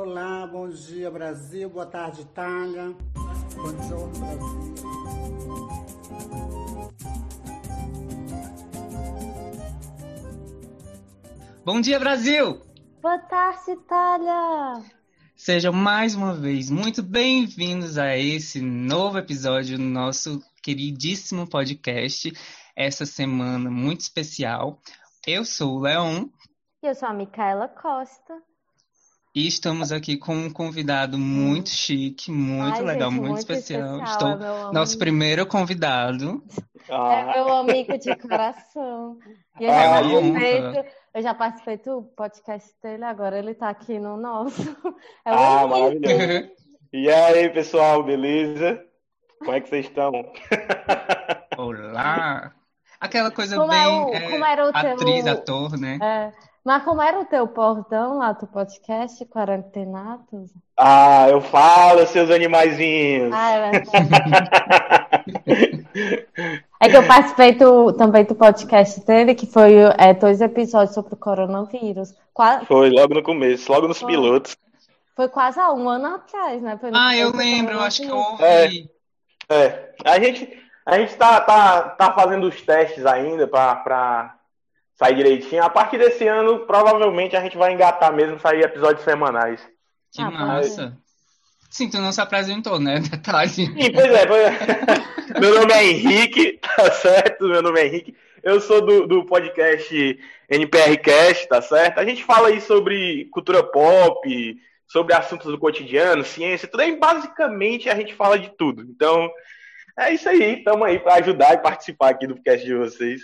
Olá, bom dia Brasil, boa tarde Itália, bom dia Brasil. Bom dia Brasil! Boa tarde Itália! Sejam mais uma vez muito bem-vindos a esse novo episódio do nosso queridíssimo podcast. Essa semana muito especial. Eu sou o Leon. E eu sou a Micaela Costa. E estamos aqui com um convidado muito chique, muito Ai, legal, gente, muito, muito especial. especial, Estou é meu amigo. nosso primeiro convidado. É meu amigo de coração. E eu Ah, já, honra. participei, eu já participei do podcast dele, agora ele tá aqui no nosso. É Ah, Henrique. maravilhoso. E aí, pessoal, beleza? Como é que vocês estão? Olá! Aquela coisa Como é bem o- é, como era o teu- atriz, ator, né? É. Mas como era o teu bordão lá do podcast, Quarantenatos? Ah, eu falo, seus animaizinhos. Ah, é verdade. É que eu participei do- também do podcast dele, que foi é, dois episódios sobre o coronavírus. Qua- Foi logo no começo, logo nos Foi. pilotos. Foi quase há um ano atrás, né? Foi Ah, eu lembro, eu acho que eu ouvi. É, a gente, a gente tá, tá, tá fazendo os testes ainda pra, sair direitinho. A partir desse ano, provavelmente a gente vai engatar mesmo, sair episódios semanais. Que Ah, massa! Sim, tu não se apresentou, né? Detalhe. Sim, pois é, pois é. Meu nome é Henrique, tá certo? Meu nome é Henrique. Eu sou do, do podcast NPRcast, tá certo? A gente fala aí sobre cultura pop, sobre assuntos do cotidiano, ciência, tudo aí. Basicamente a gente fala de tudo. Então, é isso aí. Estamos aí para ajudar e participar aqui do podcast de vocês.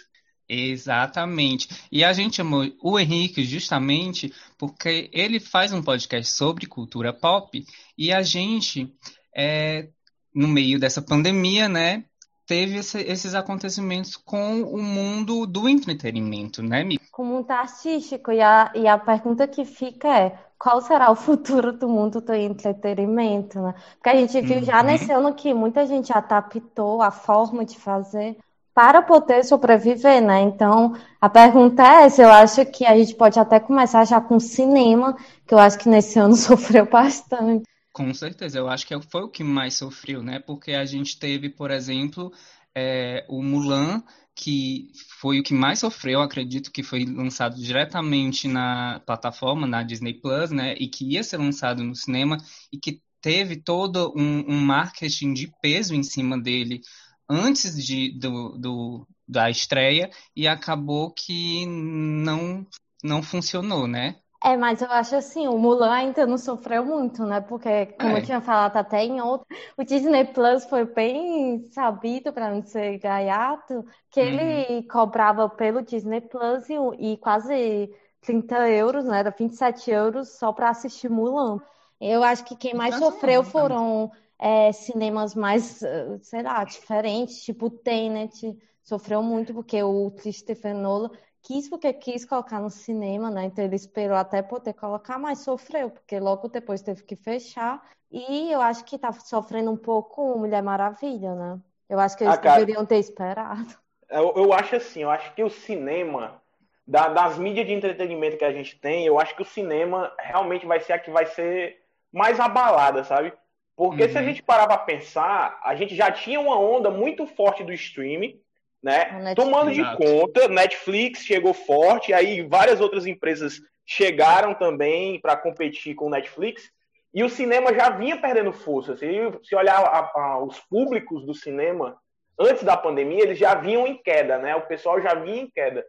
Exatamente. E a gente chamou o Henrique justamente porque ele faz um podcast sobre cultura pop e a gente, é, no meio dessa pandemia, né, teve esse- esses acontecimentos com o mundo do entretenimento, né, Mi? Com muito artístico. E a, e a pergunta que fica é: qual será o futuro do mundo do entretenimento, né? Porque a gente viu já Uhum. nesse ano que muita gente adaptou a forma de fazer para poder sobreviver, né? Então, a pergunta é essa. Eu acho que a gente pode até começar já com cinema, que eu acho que nesse ano sofreu bastante. Com certeza, eu acho que foi o que mais sofreu, né? Porque a gente teve, por exemplo, é, o Mulan, que foi o que mais sofreu, acredito que foi lançado diretamente na plataforma, na Disney Plus, né? E que ia ser lançado no cinema e que teve todo um, um marketing de peso em cima dele antes de, do, do- da estreia e acabou que não, não funcionou, né? É, mas eu acho assim, o Mulan ainda não sofreu muito, né? Porque, como É. eu tinha falado até em outro, o Disney Plus foi bem sabido, para não ser gaiato, que ele cobrava pelo Disney Plus e, e quase 30 euros, né? Era 27 euros só para assistir Mulan. Eu acho que quem mais Então, sofreu tá. foram é, cinemas mais, eh, sei lá, diferentes, tipo o Tenet, sofreu muito porque o Christopher Nolan quis porque quis colocar no cinema, né? Então ele esperou até poder colocar, mas sofreu, porque logo depois teve que fechar. E eu acho que tá sofrendo um pouco o Mulher Maravilha, né? Eu acho que eles Ah, cara. deveriam ter esperado. Eu, eu acho assim, eu acho que o cinema, da- das mídias de entretenimento que a gente tem, eu acho que o cinema realmente vai ser a que vai ser mais abalada, sabe? Porque se a Uhum. gente parar pra pensar, a gente já tinha uma onda muito forte do streaming, né? Tomando de conta, Netflix chegou forte, aí várias outras empresas chegaram também para competir com o Netflix, e o cinema já vinha perdendo força. Se, se olhar a- a- os públicos do cinema, antes da pandemia, eles já vinham em queda, né? O pessoal já vinha em queda.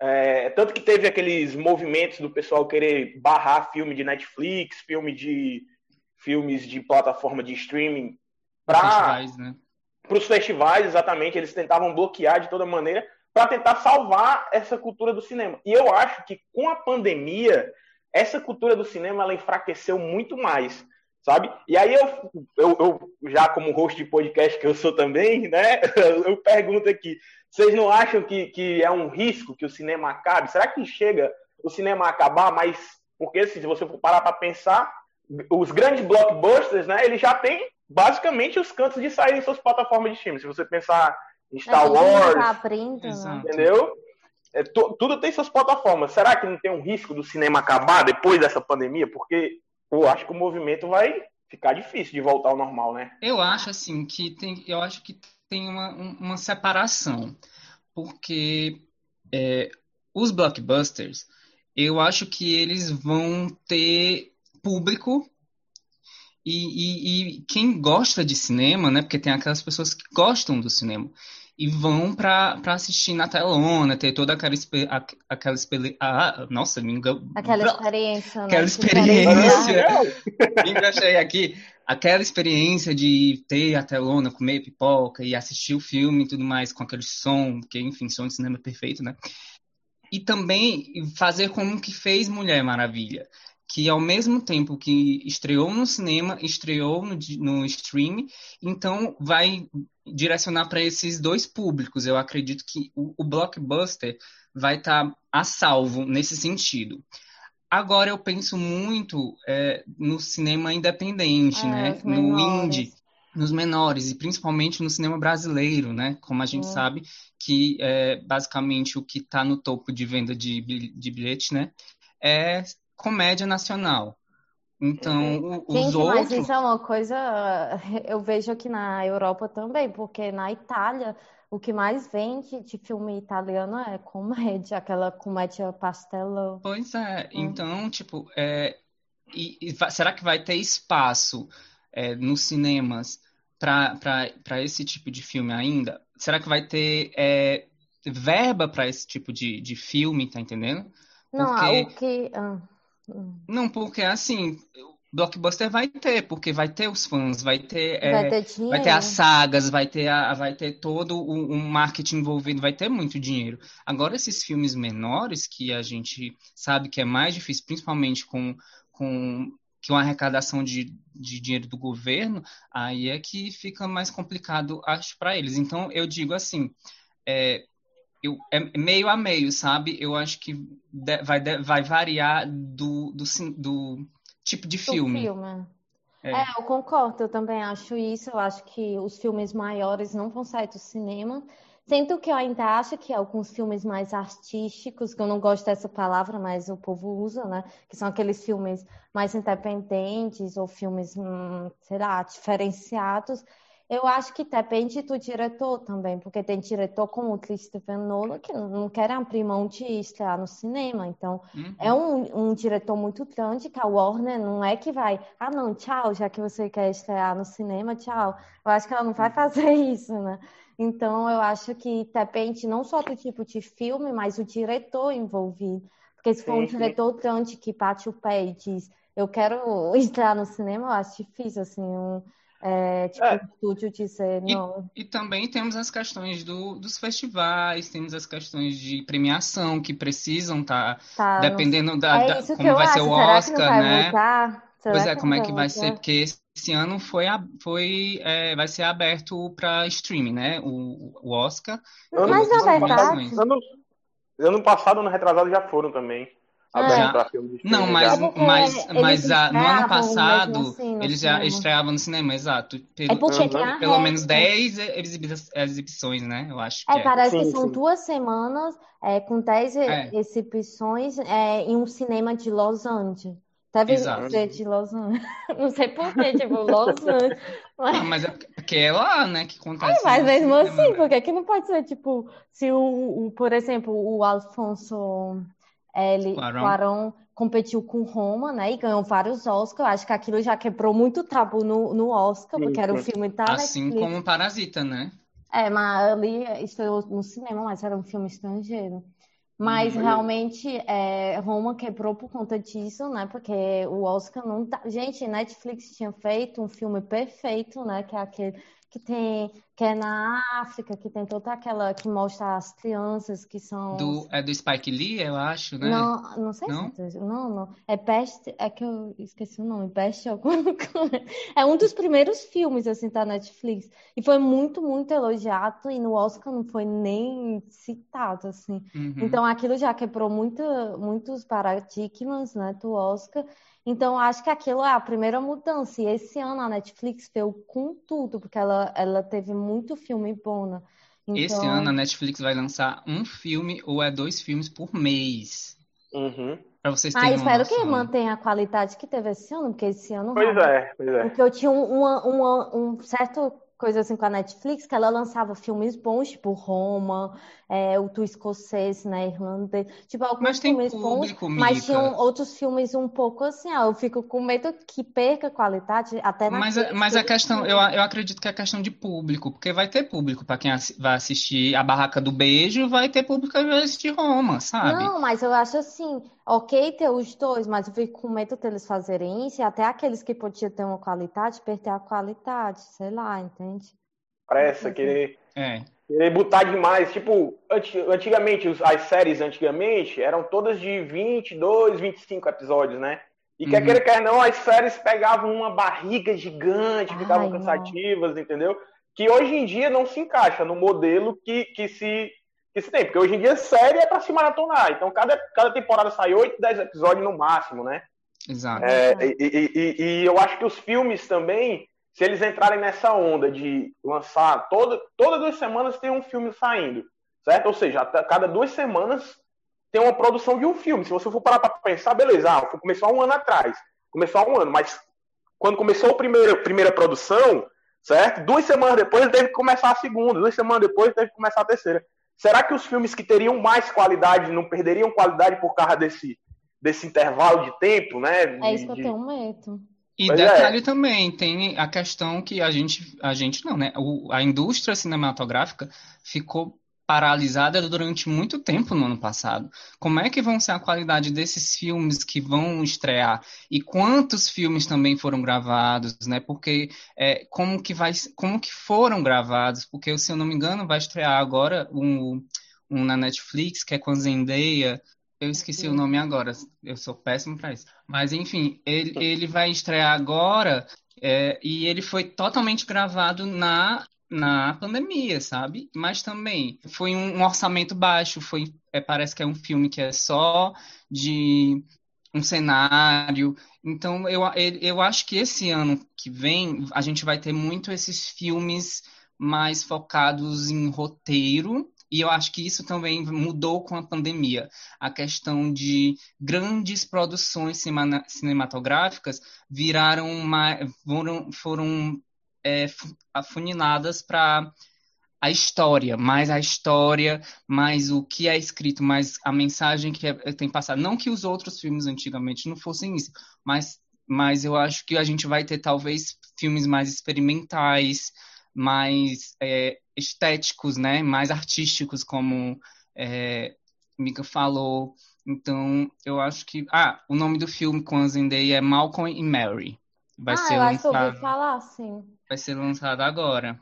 É, tanto que teve aqueles movimentos do pessoal querer barrar filme de Netflix, filme de filmes de plataforma de streaming para Festivais, né? os festivais, exatamente, eles tentavam bloquear de toda maneira para tentar salvar essa cultura do cinema. E eu acho que com a pandemia, essa cultura do cinema ela enfraqueceu muito mais, sabe? E aí eu, eu, eu já como host de podcast que eu sou também, né? Eu pergunto aqui, vocês não acham que, que é um risco que o cinema acabe? Será que chega o cinema a acabar? Mas porque se você for parar para pensar, os grandes blockbusters, né? Eles já têm basicamente os cantos de sair em suas plataformas de streaming. Se você pensar em Star mundo Wars, tá abrindo, né? Entendeu? É, tu- tudo tem suas plataformas. Será que não tem um risco do cinema acabar depois dessa pandemia? Porque eu acho que o movimento vai ficar difícil de voltar ao normal, né? Eu acho assim que tem, eu acho que tem uma, uma separação, porque é, os blockbusters, eu acho que eles vão ter público e, e, e, quem gosta de cinema, né? Porque tem aquelas pessoas que gostam do cinema e vão para assistir na telona, ter toda aquela aquela ah, nossa, me engano. Aquela experiência, né? Aquela experiência. me encaixei aqui. Aquela experiência de ter a telona, comer pipoca e assistir o filme e tudo mais com aquele som, que enfim, som de cinema é perfeito, né? E também fazer como que fez Mulher Maravilha que ao mesmo tempo que estreou no cinema, estreou no, no stream, então vai direcionar para esses dois públicos. Eu acredito que o, o blockbuster vai estar tá a salvo nesse sentido. Agora eu penso muito é, no cinema independente, é, né? No indie, nos menores, e principalmente no cinema brasileiro, né? Como a gente é. sabe que é basicamente o que está no topo de venda de, de bilhete, né? É comédia nacional. Então, os Gente, outros. Mas isso é uma coisa, eu vejo aqui na Europa também, porque na Itália o que mais vende de filme italiano é comédia, aquela comédia pastelão. Pois é, hum. então, tipo, é... E, e, será que vai ter espaço é, nos cinemas para esse tipo de filme ainda? Será que vai ter é, verba para esse tipo de, de filme, tá entendendo? Não, Porque... o que. Ah. Não, porque assim, blockbuster vai ter, porque vai ter os fãs, vai ter, vai, é, ter, vai ter as sagas, vai ter, a, vai ter todo o, um marketing envolvido, vai ter muito dinheiro. Agora, esses filmes menores, que a gente sabe que é mais difícil, principalmente com, com que uma arrecadação de, de dinheiro do governo, aí é que fica mais complicado, acho, para eles. Então, eu digo assim, é, eu, é meio a meio, sabe? Eu acho que de, vai, de, vai variar do, do, do tipo de filme. filme. É. é. eu concordo, eu também acho isso. Eu acho que os filmes maiores não vão sair do cinema. Sinto que eu ainda acho que alguns filmes mais artísticos, que eu não gosto dessa palavra, mas o povo usa, né? Que são aqueles filmes mais independentes ou filmes, hum, sei lá, diferenciados eu acho que depende do diretor também, porque tem diretor como o Christopher Nolan que não quer abrir mão de estrear no cinema. Então, uhum. é um, um, diretor muito grande que a Warner não é que vai, ah, não, tchau, já que você quer estrear no cinema, tchau. Eu acho que ela não vai fazer isso, né? Então, eu acho que depende não só do tipo de filme, mas o diretor envolvido. Porque se for um diretor grande que bate o pé e diz, eu quero estrear no cinema, eu acho difícil, assim, um é, tipo, é. estúdio dizer não. E, e, também temos as questões do, dos festivais, temos as questões de premiação que precisam estar tá, tá, dependendo não... da, é como vai acho. ser o Oscar, vai né? Pois é, como é que vai ser? Porque esse ano foi, foi é, vai ser aberto para streaming, né? O, o Oscar. Mas na verdade. Ano, ano passado, ano retrasado já foram também. É. Não, mas, mas, mas a, no ano passado assim, eles já estreavam no cinema, exato. Pelo, é porque pelo, pelo menos 10 exibições, né? Eu acho que é. é. Parece sim, que são sim. duas semanas é, com 10 é. exibições é, em um cinema de Los Angeles. Deve Exato. ser de Los Angeles. Não sei porquê, tipo, Los Angeles. Mas... Não, mas é porque é lá, né, que acontece. É, mas mesmo assim, porque que não pode ser, tipo, se o, o por exemplo, o Alfonso ele. Cuarón competiu com Roma, né? E ganhou vários Oscars. Acho que aquilo já quebrou muito tabu no, no Oscar, porque era um filme da Assim Netflix. como Parasita, né? É, mas ali estreou no cinema, mas era um filme estrangeiro. Mas hum, realmente é, Roma quebrou por conta disso, né? Porque o Oscar não tá. Gente, Netflix tinha feito um filme perfeito, né? Que é aquele que tem que é na África, que tem toda aquela que mostra as crianças que são do é do Spike Lee, eu acho, né? Não, não sei não? se é, não, não, é Best, é que eu esqueci o nome, Best alguma coisa. É um dos primeiros filmes assim da Netflix e foi muito muito elogiado e no Oscar não foi nem citado assim. Uhum. Então aquilo já quebrou muito, muitos paradigmas, né, do Oscar. Então, acho que aquilo é a primeira mudança. E esse ano a Netflix veio com tudo, porque ela, ela teve muito filme bom. Né? Então... Esse ano a Netflix vai lançar um filme ou é dois filmes por mês. Uhum. Pra vocês Ah, terem uma espero que noção. mantenha a qualidade que teve esse ano, porque esse ano Pois é, pois é. Porque eu tinha um- uma, uma, um certo coisa assim com a Netflix, que ela lançava filmes bons, tipo Roma, é, o Tu Escocese, né, irlandês, tipo alguns Mas filmes bons, público, mas Mica. tinham outros filmes um pouco assim, ó, eu fico com medo que perca a qualidade, até Mas, naqueles mas a que- questão, eu, eu acredito que é questão de público, porque vai ter público para quem vai assistir A Barraca do Beijo, vai ter público que vai assistir Roma, sabe? Não, mas eu acho assim, ok ter os dois, mas eu fico com medo deles fazerem isso, e até aqueles que podiam ter uma qualidade, perder a qualidade, sei lá, entende? Pressa, querer, É. querer botar demais. Tipo, anti- antigamente, as séries antigamente eram todas de 22, 25 episódios, né? E quer Uhum. queira, quer não, as séries pegavam uma barriga gigante, Ai, ficavam não. cansativas, entendeu? Que hoje em dia não se encaixa no modelo que, que, se, que se tem. Porque hoje em dia série é pra se maratonar. Então cada, cada temporada sai 8, 10 episódios no máximo, né? Exato. É, e, e- e- e eu acho que os filmes também, se eles entrarem nessa onda de lançar toda, todas duas semanas tem um filme saindo, certo? Ou seja, a cada duas semanas tem uma produção de um filme. Se você for parar para pensar, beleza, ah, começou há um ano atrás, começou há um ano, mas quando começou a primeira, primeira produção, certo? Duas semanas depois teve que começar a segunda, duas semanas depois teve que começar a terceira. Será que os filmes que teriam mais qualidade não perderiam qualidade por causa desse, desse intervalo de tempo, né? É isso que eu tenho medo. E Pois é. detalhe também, tem a questão que a gente, a gente não, né? O- a indústria cinematográfica ficou paralisada durante muito tempo no ano passado. Como é que vão ser a qualidade desses filmes que vão estrear? E quantos filmes também foram gravados, né? Porque é, como que vai, como que foram gravados? Porque, se eu não me engano, vai estrear agora um, um na Netflix, que é com a Zendaya, eu esqueci o nome agora, eu sou péssimo para isso. Mas enfim, ele, ele vai estrear agora é, e ele foi totalmente gravado na, na pandemia, sabe? Mas também foi um, orçamento baixo, foi, é, parece que é um filme que é só de um cenário. Então eu, eu, acho que esse ano que vem a gente vai ter muito esses filmes mais focados em roteiro. E eu acho que isso também mudou com a pandemia. A questão de grandes produções cinema- cinematográficas viraram mais, foram, foram é, fu- afuniladas para a história, mais a história, mais o que é escrito, mais a mensagem que é, tem passado. Não que os outros filmes antigamente não fossem isso, mas, mas eu acho que a gente vai ter talvez filmes mais experimentais, mais é, estéticos, né? Mais artísticos, como é, Mika falou. Então, eu acho que. Ah, o nome do filme com a Zendaya é Malcolm e Mary. Vai Ah, ser eu acho que eu ouvi lançado, falar, sim. vai ser lançado agora.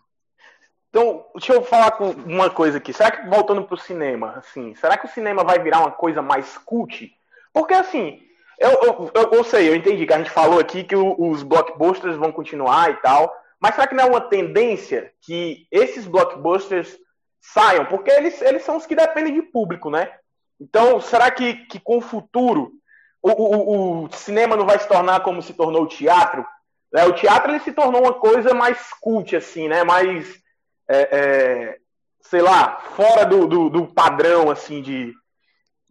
Então, deixa eu falar com uma coisa aqui. Será que, voltando pro cinema, assim, será que o cinema vai virar uma coisa mais cult? Porque, assim, eu, eu, eu, eu sei, eu entendi que a gente falou aqui que o- os blockbusters vão continuar e tal, mas será que não é uma tendência que esses blockbusters saiam? Porque eles, eles são os que dependem de público, né? Então, será que, que com o futuro o, o, o cinema não vai se tornar como se tornou o teatro? né? O teatro ele se tornou uma coisa mais cult, assim, né? Mais é, é, sei lá, fora do, do, do padrão assim de,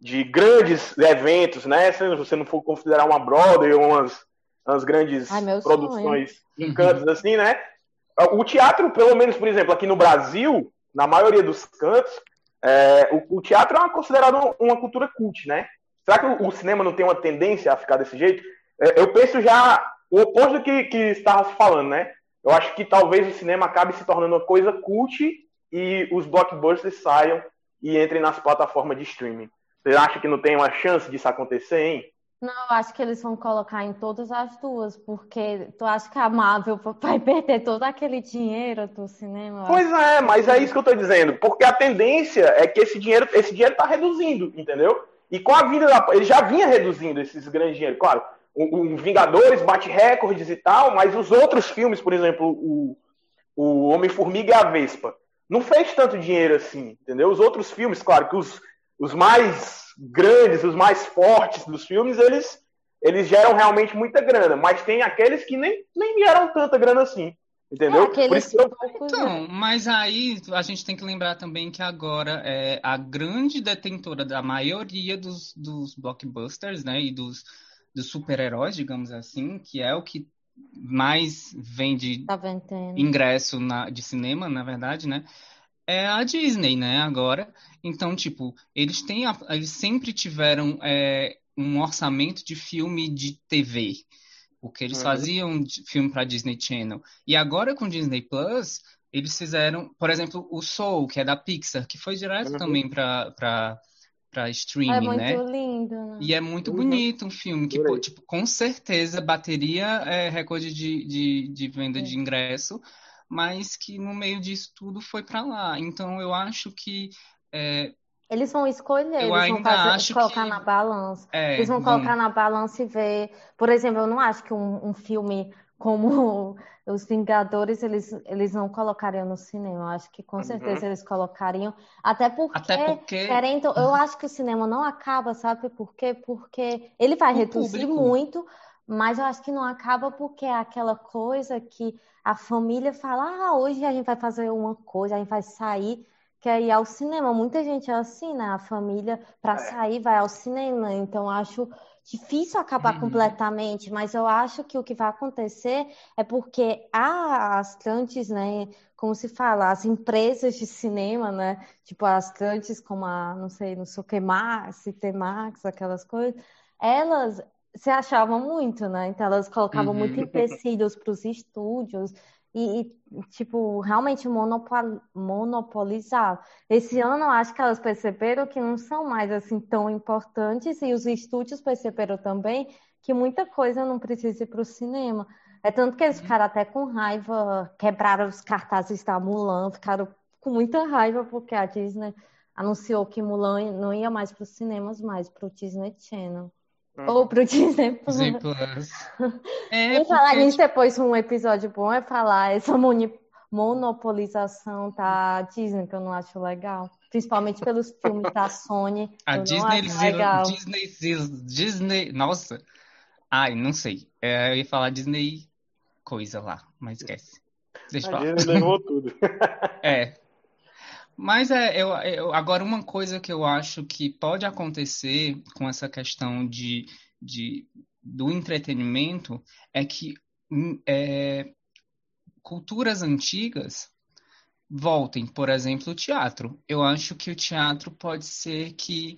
de grandes eventos, né? Se você não for considerar uma Broadway ou umas, umas grandes Ai, produções sonho. em cantos assim, né? O teatro, pelo menos, por exemplo, aqui no Brasil, na maioria dos cantos, é, o, o teatro é considerado uma cultura cult, né? Será que o, cinema não tem uma tendência a ficar desse jeito? É, eu penso já o oposto do que, que estava falando, né? Eu acho que talvez o cinema acabe se tornando uma coisa cult e os blockbusters saiam e entrem nas plataformas de streaming. Você acha que não tem uma chance disso acontecer, hein? Não, eu acho que eles vão colocar em todas as duas, porque tu acha que a Marvel vai perder todo aquele dinheiro do cinema? Pois é, mas é isso que eu tô dizendo. Porque a tendência é que esse dinheiro, esse dinheiro tá reduzindo, entendeu? E com a vinda da. Ele já vinha reduzindo esses grandes dinheiros. Claro, o, o Vingadores bate recordes e tal, mas os outros filmes, por exemplo, o, o Homem-Formiga e a Vespa, não fez tanto dinheiro assim, entendeu? Os outros filmes, claro, que os, os mais grandes, os mais fortes dos filmes, eles, eles geram realmente muita grana, mas tem aqueles que nem, nem geram tanta grana assim. Entendeu? É, Por isso. Então, mas aí a gente tem que lembrar também que agora é a grande detentora da maioria dos, dos blockbusters, né, e dos, dos super-heróis, digamos assim, que é o que mais vende Tá ingresso na, de cinema, na verdade, né? É a Disney, né? Agora. Então, tipo, eles têm, a- eles sempre tiveram é, um orçamento de filme de TV, porque eles Uhum. faziam de- filme para Disney Channel. E agora com Disney Plus, eles fizeram, por exemplo, o Soul, que é da Pixar, que foi direto Uhum. também para para para É streaming, muito né? lindo, né? E é muito Uhum. bonito um filme que, pô, tipo, com certeza bateria é, recorde de, de, de venda de ingresso, mas que no meio disso tudo foi pra lá. Então eu acho que é, Eles vão escolher, Eu eles vão fazer, colocar que- na balança. é, Eles vão vão- colocar na balança e ver. Por exemplo, eu não acho que um, um filme como Os Vingadores eles, eles não colocariam no cinema. Eu acho que com Uhum. certeza eles colocariam. Até porque, Até porque querendo, eu acho que o cinema não acaba, sabe por quê? Porque ele vai O reduzir público. muito, mas eu acho que não acaba porque é aquela coisa que a família fala: ah, hoje a gente vai fazer uma coisa, a gente vai sair. Quer ir ao cinema. Muita gente é assim, né? A família, para É. sair, vai ao cinema. Então, acho difícil acabar Uhum. completamente, mas eu acho que o que vai acontecer é porque há as grandes, né? Como se fala, as empresas de cinema, né? Tipo, as grandes como a, não sei, não sei o que, Max, Max, aquelas coisas, elas se achavam muito, né? Então, elas colocavam Uhum. muito empecilhos para os estúdios. E, tipo, realmente monopol- monopolizar. Esse ano, acho que elas perceberam que não são mais assim tão importantes, e os estúdios perceberam também que muita coisa não precisa ir para o cinema. É tanto que eles ficaram até com raiva, quebraram os cartazes da Mulan, ficaram com muita raiva porque a Disney anunciou que Mulan não ia mais para os cinemas, mais para o Disney Channel. Uhum. Ou para o Disney Plus. Disney Plus. É E falar porque, nisso, depois um episódio bom é falar essa moni- monopolização da Disney, que eu não acho legal. Principalmente pelos filmes da Sony, a Disney, legal. Disney, Disney, nossa, ai, não sei. É, eu ia falar Disney coisa lá, mas esquece. Deixa eu A falar. Disney levou tudo. É. Mas é, eu, eu- agora uma coisa que eu acho que pode acontecer com essa questão de, de do entretenimento é que hum, é, culturas antigas voltem, por exemplo, o teatro. Eu acho que o teatro pode ser que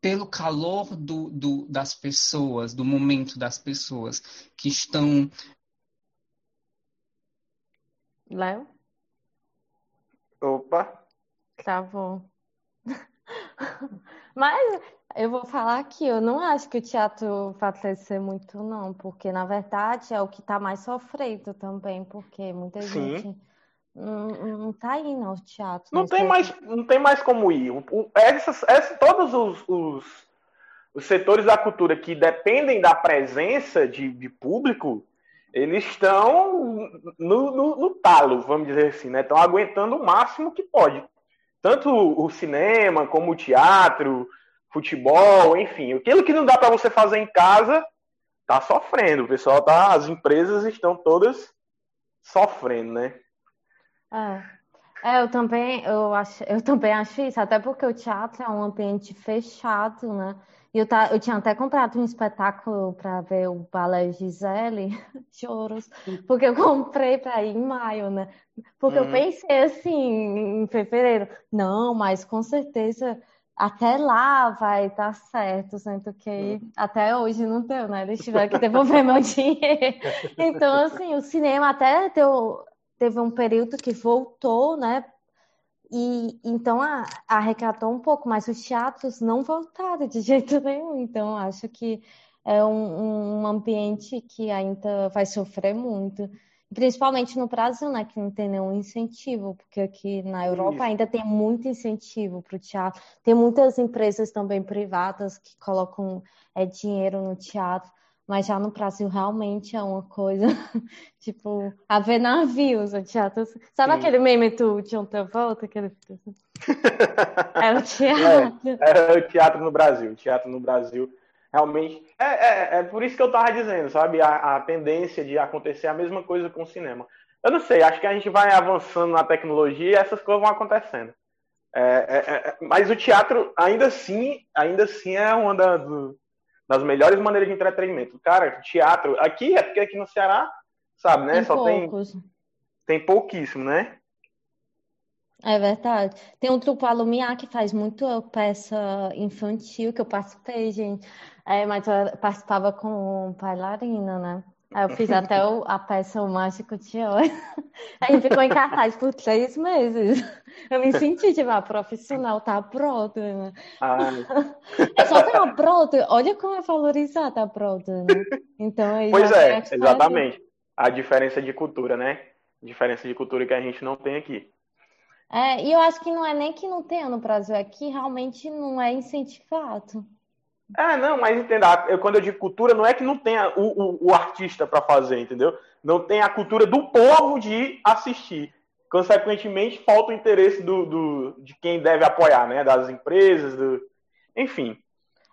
pelo calor do, do, das pessoas, do momento das pessoas que estão Léo, Opa. travou. Mas eu vou falar aqui, eu não acho que o teatro vai crescer muito, não, porque na verdade é o que está mais sofrendo também, porque muita Sim. gente não, não tá indo ao teatro. Não tem mais, não tem mais como ir. O- o- essas, essas- todos os, os, os setores da cultura que dependem da presença de, de público, eles estão no, no- no talo, vamos dizer assim, né? Estão aguentando o máximo que pode. Tanto o cinema, como o teatro, futebol, enfim. Aquilo que não dá para você fazer em casa, tá sofrendo. O pessoal tá, as empresas estão todas sofrendo, né? É. É, eu também, eu acho, eu também acho isso, até porque o teatro é um ambiente fechado, né? Eu, tá, eu tinha até comprado um espetáculo para ver o Balé Gisele, choros, porque eu comprei para ir em maio, né? Porque eu Uhum. pensei assim, em fevereiro, não, mas com certeza até lá vai dar certo, sendo que até hoje não deu, né? Eles tiveram que devolver meu dinheiro. Então, assim, o cinema até deu, teve um período que voltou, né? E então a- arrecadou um pouco, mas os teatros não voltaram de jeito nenhum. Então, acho que é um, um ambiente que ainda vai sofrer muito. Principalmente no Brasil, né? Que não tem nenhum incentivo, porque aqui na Europa ainda tem muito incentivo para o teatro. Tem muitas empresas também privadas que colocam é, dinheiro no teatro. Mas já no Brasil realmente é uma coisa, tipo, a ver navios, o teatro. Sabe Sim. aquele meme do John Travolta? Aquele... É o teatro. É o teatro no Brasil. O teatro no Brasil realmente. É, é, é por isso que eu tava dizendo, sabe? A, a tendência de acontecer a mesma coisa com o cinema. Eu não sei, acho que a gente vai avançando na tecnologia e essas coisas vão acontecendo. É, é, é, mas o teatro, ainda assim, ainda assim é uma da, do, das melhores maneiras de entretenimento. Cara, teatro, aqui é porque aqui no Ceará, sabe, né? Tem Só poucos. tem, tem pouquíssimo, né? É verdade. Tem um trupe Alumiar que faz muito peça infantil, que eu participei, gente. É, mas eu participava com bailarina, né? Eu fiz até o- a peça O Mágico de Oz. Aí ficou em cartaz por três meses. Eu me senti, tipo, a profissional tá pronta, né? Ah, É só ter uma pronta. Olha como é valorizada a pronta, né? Então, aí pois é, diferença. exatamente. A diferença de cultura, né? Diferença de cultura que a gente não tem aqui. É, e eu acho que não é nem que não tenha no Brasil, é que realmente não é incentivado. É, não, mas entenda, quando eu digo cultura, não é que não tenha o, o, o artista para fazer, entendeu? Não tem a cultura do povo de assistir. Consequentemente, falta o interesse do, do, de quem deve apoiar, né? Das empresas, do... enfim.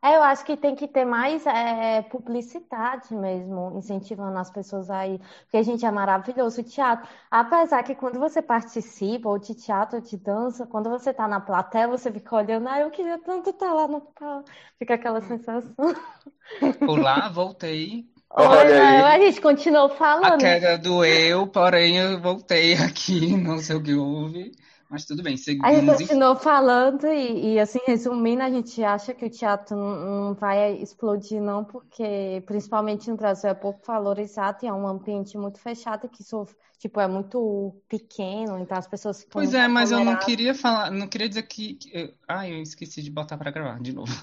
É, eu acho que tem que ter mais é, publicidade mesmo, incentivando as pessoas aí, porque, gente, é maravilhoso o teatro. Apesar que quando você participa, ou de teatro, ou de dança, quando você tá na plateia, você fica olhando, ah, eu queria tanto estar lá no palco. Fica aquela sensação. Olá, voltei. Olha Olha, aí. a gente continuou A falando. queda doeu, porém eu voltei aqui, não sei o que houve. Mas tudo bem, A gente seguimos. continuou falando e, e, assim, resumindo, a gente acha que o teatro não vai explodir, não, porque principalmente no Brasil é pouco valorizado e é um ambiente muito fechado que isso, tipo, é muito pequeno, então as pessoas ficam Pois é, mas eu não queria falar, não queria dizer que. que eu- ah, eu esqueci de botar para gravar de novo.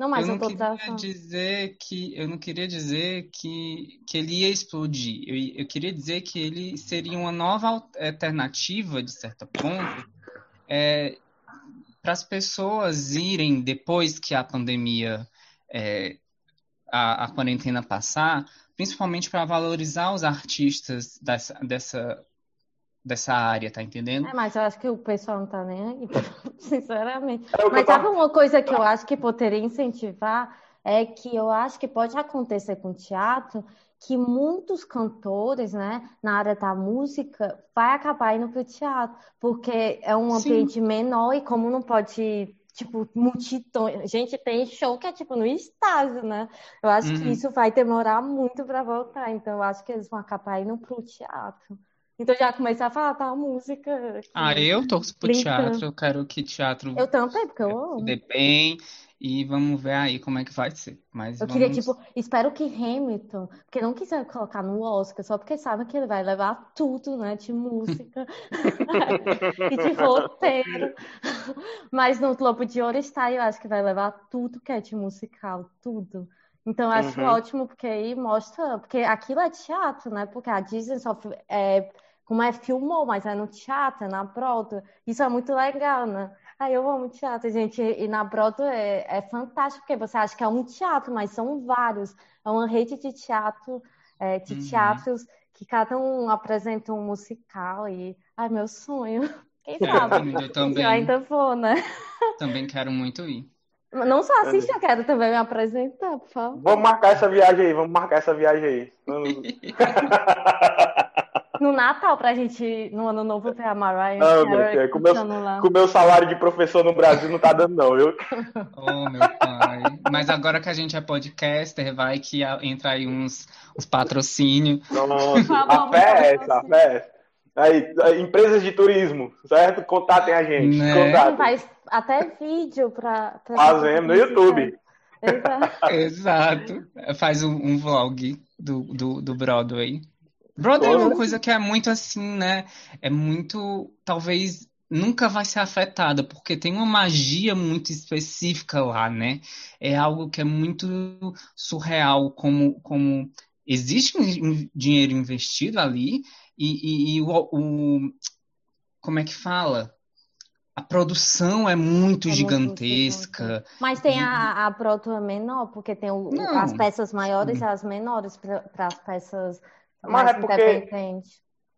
Não, mas Eu eu não queria dizer que eu não queria dizer que, que ele ia explodir. Eu, eu queria dizer que ele seria uma nova al- alternativa, de certo ponto, para as pessoas irem depois que a pandemia, é, a, a quarentena passar, principalmente para valorizar os artistas dessa, dessa, dessa área, tá entendendo? É, mas eu acho que o pessoal não tá nem aí, sinceramente. É que Mas sabe tava... uma coisa que eu acho que poderia incentivar? É que eu acho que pode acontecer com o teatro, que muitos cantores, né, na área da música, vai acabar indo para o teatro, porque é um Sim. ambiente menor e como não pode, tipo, multidões. Gente, tem show que é tipo no estádio, né? Eu acho que Uhum. isso vai demorar muito para voltar, então eu acho que eles vão acabar indo para o teatro. Então já comecei a falar da música Ah, que eu torço pro teatro, eu quero que teatro Eu também, porque eu amo. dê bem e vamos ver aí como é que vai ser. Mas Eu queria, vamos. tipo, espero que Hamilton, porque não quiser colocar no Oscar, só porque sabe que ele vai levar tudo, né, de música e de roteiro. Mas no Globo de Ouro está, eu acho que vai levar tudo que é de musical, tudo. Então eu acho Uhum. ótimo, porque aí mostra, porque aquilo é teatro, né? Porque a Disney só é, como é filmou, mas é no teatro, é na Broadway. Isso é muito legal, né? Aí eu amo teatro, gente. E na Broadway é, é fantástico, porque você acha que é um teatro, mas são vários. É uma rede de teatro, é, de Uhum. teatros que cada um apresenta um musical e... Ai, meu sonho. Quem sabe? Eu Eu também, ainda vou, né? também quero muito ir. Não só assistir, eu quero também me apresentar, por favor. Vamos marcar essa viagem aí, vamos marcar essa viagem aí. No Natal, pra gente, no Ano Novo, ver a Mariah Não, Carey com meu-. Com o meu salário de professor no Brasil não tá dando, não, viu? Oh, meu pai. Mas agora que a gente é podcaster, vai que entra aí uns, uns patrocínios. Nossa, a é essa, a fé é essa. Aí, empresas de turismo, certo? Contatem a gente. Né? Contatem. Faz até vídeo pra... pra Fazemos no YouTube. Exato. Exato. Faz um, um vlog do, do, do Broadway. Broadway é uma coisa que é muito assim, né? É muito. Talvez nunca vai ser afetada, porque tem uma magia muito específica lá, né? É algo que é muito surreal, como, como existe um dinheiro investido ali e, e, e o, o. Como é que fala? A produção é muito É muito gigantesca. Mas tem a, a Broadway menor, porque tem o, as peças maiores e as menores para as peças Mas é porque-.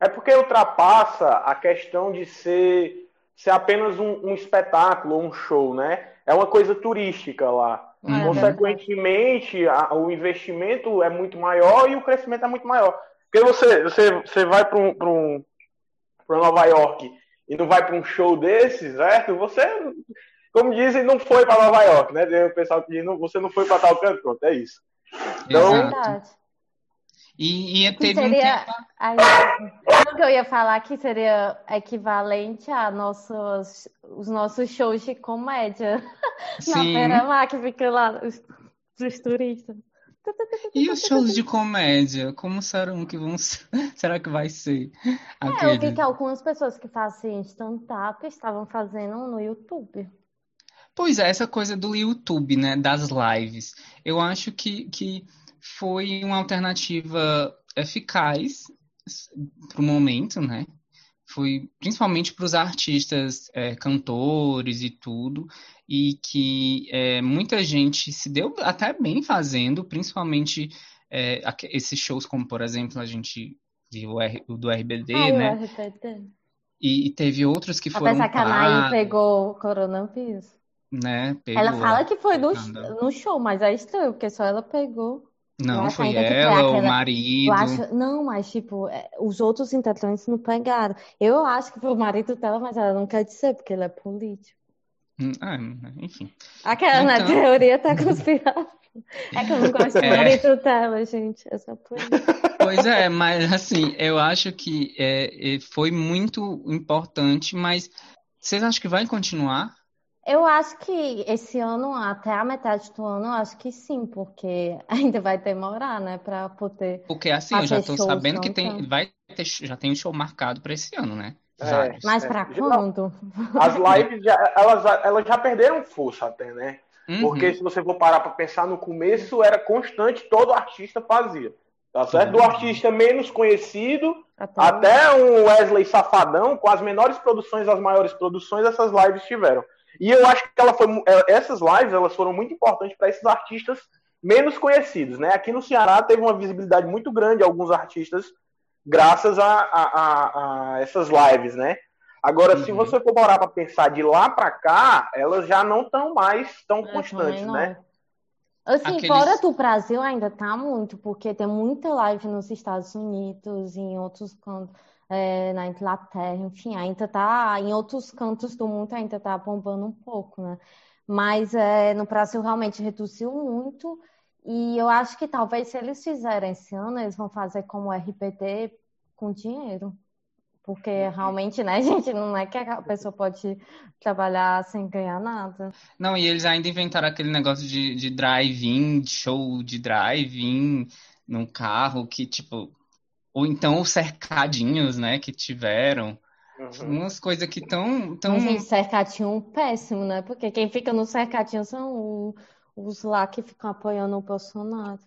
É porque ultrapassa a questão de ser, ser apenas um, um espetáculo, um show, né? É uma coisa turística lá. Uhum. Consequentemente, a- o investimento é muito maior e o crescimento é muito maior. Porque você, você, você vai para um, pra um, Nova York e não vai para um show desses, certo? Você, como dizem, não foi para Nova York, né? Tem o pessoal que diz, não, você não foi para tal canto, pronto, é isso. Então, é verdade. E, e teve seria, um tempo... O que eu ia falar que seria equivalente a nossos, os nossos shows de comédia Sim. na Feira que fica lá os, os turistas. E os shows de comédia? Como serão que vão ser? Será que vai ser? É, eu vi que algumas pessoas que fazem stand-up estavam fazendo no YouTube. Pois é, essa coisa do YouTube, né? Das lives. Eu acho que, que foi uma alternativa eficaz para o momento, né? Foi principalmente para os artistas, é, cantores e tudo, e que é, muita gente se deu até bem fazendo, principalmente é, esses shows, como por exemplo a gente viu o, do RBD, ah, né? O RBD. E, e, teve outros que foram. Apesar que a Naí pegou coronavírus. Né? Pegou ela fala que foi no, no show, mas é estranho, porque só ela pegou. Não, foi ela, foi o marido. Acho... Não, mas tipo, os outros integrantes não pegaram. Eu acho que foi o marido dela, mas ela não quer dizer, porque ele é político. Ah, enfim. Aquela então... na teoria tá conspirando. É que eu não gosto do é... marido dela, gente. Essa Pois é, mas assim, eu acho que é, foi muito importante, mas vocês acham que vai continuar? Eu acho que esse ano, até a metade do ano, eu acho que sim, porque ainda vai demorar, né, para poder. Porque assim, eu já estou sabendo que tem, vai ter, já tem um show marcado para esse ano, né? É, Mas para é. quando? As lives já, elas, elas já perderam força até, né? Uhum. Porque se você for parar para pensar no começo, era constante, todo artista fazia. Tá certo? Do artista menos conhecido até, até um Wesley Safadão, com as menores produções, as maiores produções, essas lives tiveram. E eu acho que ela foi, é, essas lives elas foram muito importantes para esses artistas menos conhecidos. Né? Aqui no Ceará teve uma visibilidade muito grande alguns artistas graças a, a, a essas lives, né? Agora, uhum. se você for parar para pensar de lá para cá, elas já não estão mais tão é, constantes, né? Assim, Aqueles... fora do Brasil ainda tá muito, porque tem muita live nos Estados Unidos, em outros cantos é, na Inglaterra, enfim, ainda tá em outros cantos do mundo ainda tá bombando um pouco, né? Mas é, no Brasil realmente reduziu muito e eu acho que talvez se eles fizerem esse ano, eles vão fazer como RPT com dinheiro. Porque uhum. realmente, né, gente, não é que a pessoa pode trabalhar sem ganhar nada. Não, e eles ainda inventaram aquele negócio de, de drive-in, show de drive-in num carro que, tipo, ou então os cercadinhos, né, que tiveram. Uhum. Umas coisas que tão, tão... Mas, gente, cercadinho péssimo, né? Porque quem fica no cercadinho são os lá que ficam apoiando o Bolsonaro.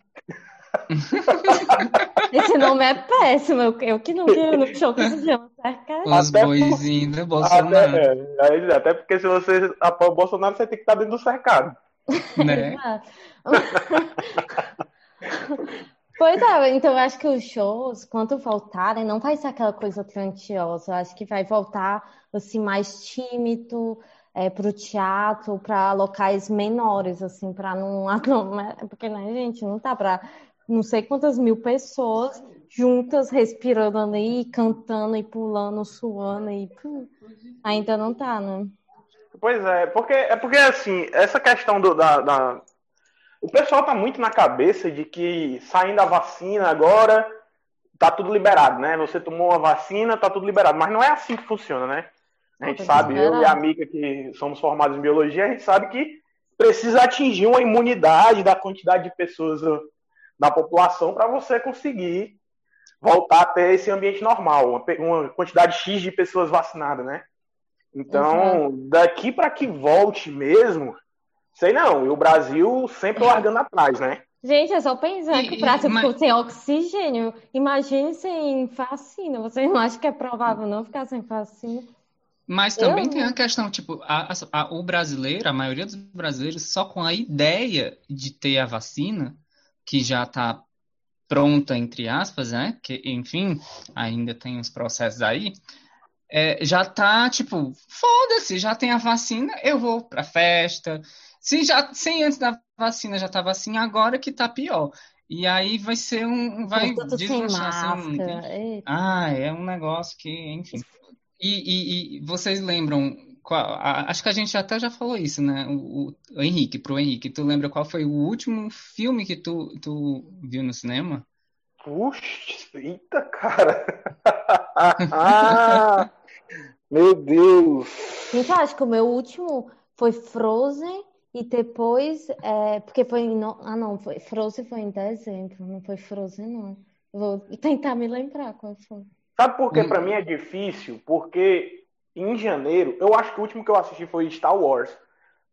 Esse nome é péssimo. Eu, eu que não vi no show que se chama cercadinho. Os boizinhos do Bolsonaro. Até, é, até porque se você apoia o Bolsonaro, você tem que estar dentro do cercado. Né? Pois é, então eu acho que os shows, quando voltarem, não vai ser aquela coisa grandiosa. Eu acho que vai voltar assim mais tímido é, para o teatro, para locais menores, assim, para não porque né, gente, não tá para não sei quantas mil pessoas juntas respirando ali, cantando e pulando, suando e pum, ainda não tá, né? Pois é, porque é porque assim essa questão do, da, da o pessoal tá muito na cabeça de que saindo a vacina agora tá tudo liberado, né? Você tomou uma vacina, tá tudo liberado. Mas não é assim que funciona, né? A gente sabe, eu e a amiga que somos formados em biologia, a gente sabe que precisa atingir uma imunidade da quantidade de pessoas uh, da população para você conseguir voltar a ter esse ambiente normal, uma, uma quantidade X de pessoas vacinadas, né? Então, uhum. daqui para que volte mesmo, Sei não, e o Brasil sempre largando atrás, né? Gente, é só pensar que o Brasil mas... sem oxigênio. Imagine sem vacina. Você não acha que é provável não ficar sem vacina? Mas também Eu... tem a questão, tipo, a, a, o brasileiro, a maioria dos brasileiros, só com a ideia de ter a vacina, que já está pronta, entre aspas, né? Que, enfim, ainda tem os processos aí, é, já tá, tipo, foda-se, já tem a vacina, eu vou pra festa, se já, sem antes da vacina já estava assim, agora que tá pior. E aí vai ser um. Vai deslanchar assim. Um... Ah, é um negócio que, enfim. E, e, e vocês lembram qual, a- acho que a gente até já falou isso, né? O, o, o Henrique, pro Henrique, tu lembra qual foi o último filme que tu, tu viu no cinema? Puxa, eita, cara. Ah, meu Deus. Gente, eu acho que o meu último foi Frozen e depois, é, porque foi em, no- ah não, foi Frozen foi em dezembro, não foi Frozen não. Vou tentar me lembrar qual foi. Sabe por que Hum. pra mim é difícil? Porque em janeiro, eu acho que o último que eu assisti foi Star Wars.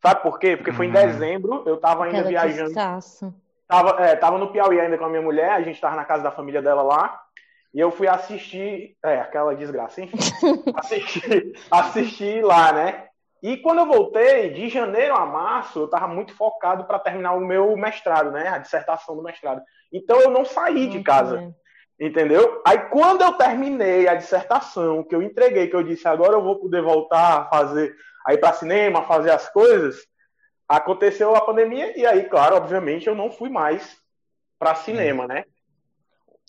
Sabe por quê? Porque foi em Uhum. dezembro, eu tava ainda Aquela viajando. desgraça. Tava, é, tava no Piauí ainda com a minha mulher, a gente tava na casa da família dela lá. E eu fui assistir. É, aquela desgraça, enfim. assistir, assistir lá, né? E quando eu voltei, de janeiro a março, eu tava muito focado para terminar o meu mestrado, né? A dissertação do mestrado. Então eu não saí de Não casa. Entendeu? Aí quando eu terminei a dissertação, que eu entreguei, que eu disse, agora eu vou poder voltar a fazer, a ir para cinema, fazer as coisas, aconteceu a pandemia e aí, claro, obviamente eu não fui mais para cinema, né?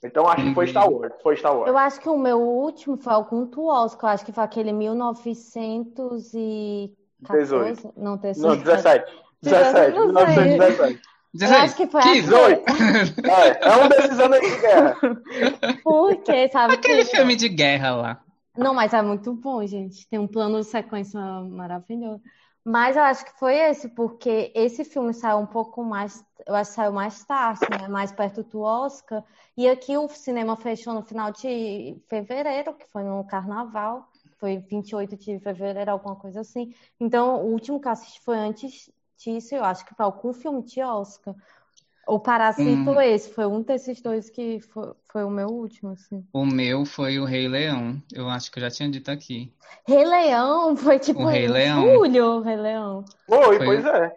Então acho que foi Uhum. Star Wars, foi Star Wars. Eu acho que o meu último foi algum tuoso, que eu acho que foi aquele 1914, 18. não, 18. Não, 17. 17, Eu não sei. 1917. Eu acho que foi Que assim. Zoe. É, é um desses anos de guerra. Porque, sabe Aquele que... filme de guerra lá. Não, mas é muito bom, gente. Tem um plano de sequência maravilhoso. Mas eu acho que foi esse, porque esse filme saiu um pouco mais, eu acho que saiu mais tarde, né? Mais perto do Oscar. E aqui o cinema fechou no final de fevereiro, que foi no Carnaval. Foi 28 de fevereiro, alguma coisa assim. Então, o último que assisti foi antes disso, eu acho que foi algum filme de Oscar. O Parasita, Hum. esse, foi um desses dois que foi, foi o meu último, assim. O meu foi o Rei Leão. Eu acho que eu já tinha dito aqui. Rei Leão foi tipo O Rei em Leão. julho, o Rei Leão. Foi, Foi. pois é.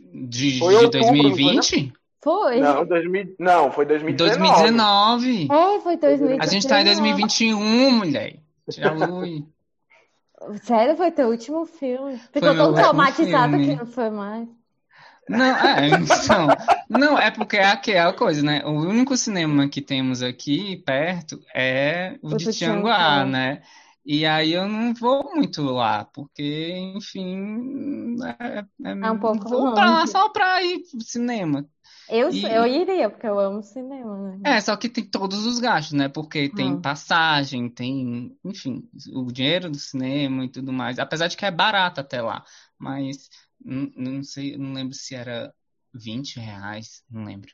De, Foi de outubro, não foi, 2020? Foi. Não, 2000, não, foi 2019. 2019. É, foi 2019. A gente tá em 2021, mulher. Tira a luz. Sério, foi teu último filme. Ficou tão traumatizado filme. que não foi mais. Não, é, então, não, é porque é aquela coisa, né? O único cinema que temos aqui perto é o O de Tianguá, né? E aí eu não vou muito lá, porque, enfim, é, É um pouco vou pra lá só pra ir pro cinema. Eu, E- eu iria, porque eu amo cinema, né? É, só que tem todos os gastos, né? Porque tem Hum. passagem, tem, enfim, o dinheiro do cinema e tudo mais. Apesar de que é barato até lá, mas não, não sei, não lembro se era 20 reais, não lembro.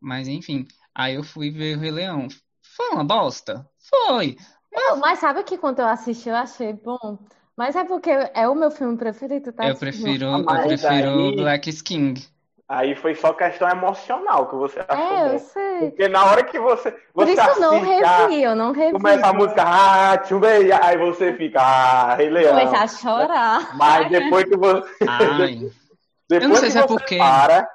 Mas enfim, aí eu fui ver o Rei Leão. Foi uma bosta? Foi. Eu- mas sabe que quando eu assisti eu achei bom? Mas é porque é o meu filme preferido, tá? Eu prefiro, Ah, eu mas prefiro aí- Black King. Aí foi só questão emocional que você achou É, eu bom. sei. Porque na hora que você, Por você isso eu não assiste, ah, revi, eu não revi. começa a música, ah, tchumei, aí você fica, ah, Rei Leão. Comecei a chorar. Mas depois que você, Ai, depois Eu não sei que se é você porque- para,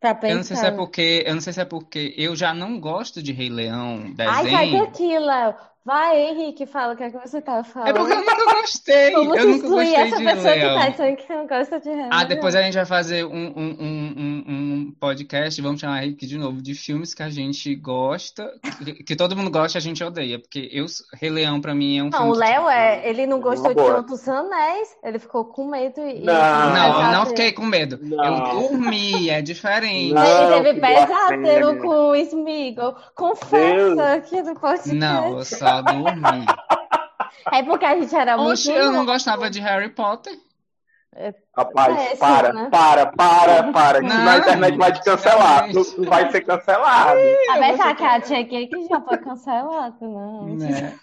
Pra eu não sei se é pensar. porque, eu não sei se é porque eu já não gosto de Rei Leão, Ai, sai desenho. daqui, Léo. Vai, Henrique, fala o que é que você tá falando. É porque eu nunca gostei. Vamos Eu nunca gostei essa de pessoa que Leão. tá dizendo que não gosta de Rei Ah, depois a gente vai fazer um, um, um, um, podcast, vamos chamar Henrique de novo, de filmes que a gente gosta, que, que todo mundo gosta e a gente odeia. Porque eu, Rei Leão, pra mim, é um Não, filme o que, Léo é, ele não gostou de. Senhor dos Anéis, ele ficou com medo e Não. Não, eu não pesadelo. fiquei com medo. Eu Não. dormi, é diferente. Não. Ele teve que pesadelo com o Smigol. Confessa aqui no podcast. Não, eu só É porque a gente era muito Oxe, eu não gostava de Harry Potter. rapaz, Péssimo, para, né? para, para, para, que Não, senão a internet vai te cancelar, tu, tu vai ser cancelado. A pensar que a Tia que já foi cancelado, não. Né?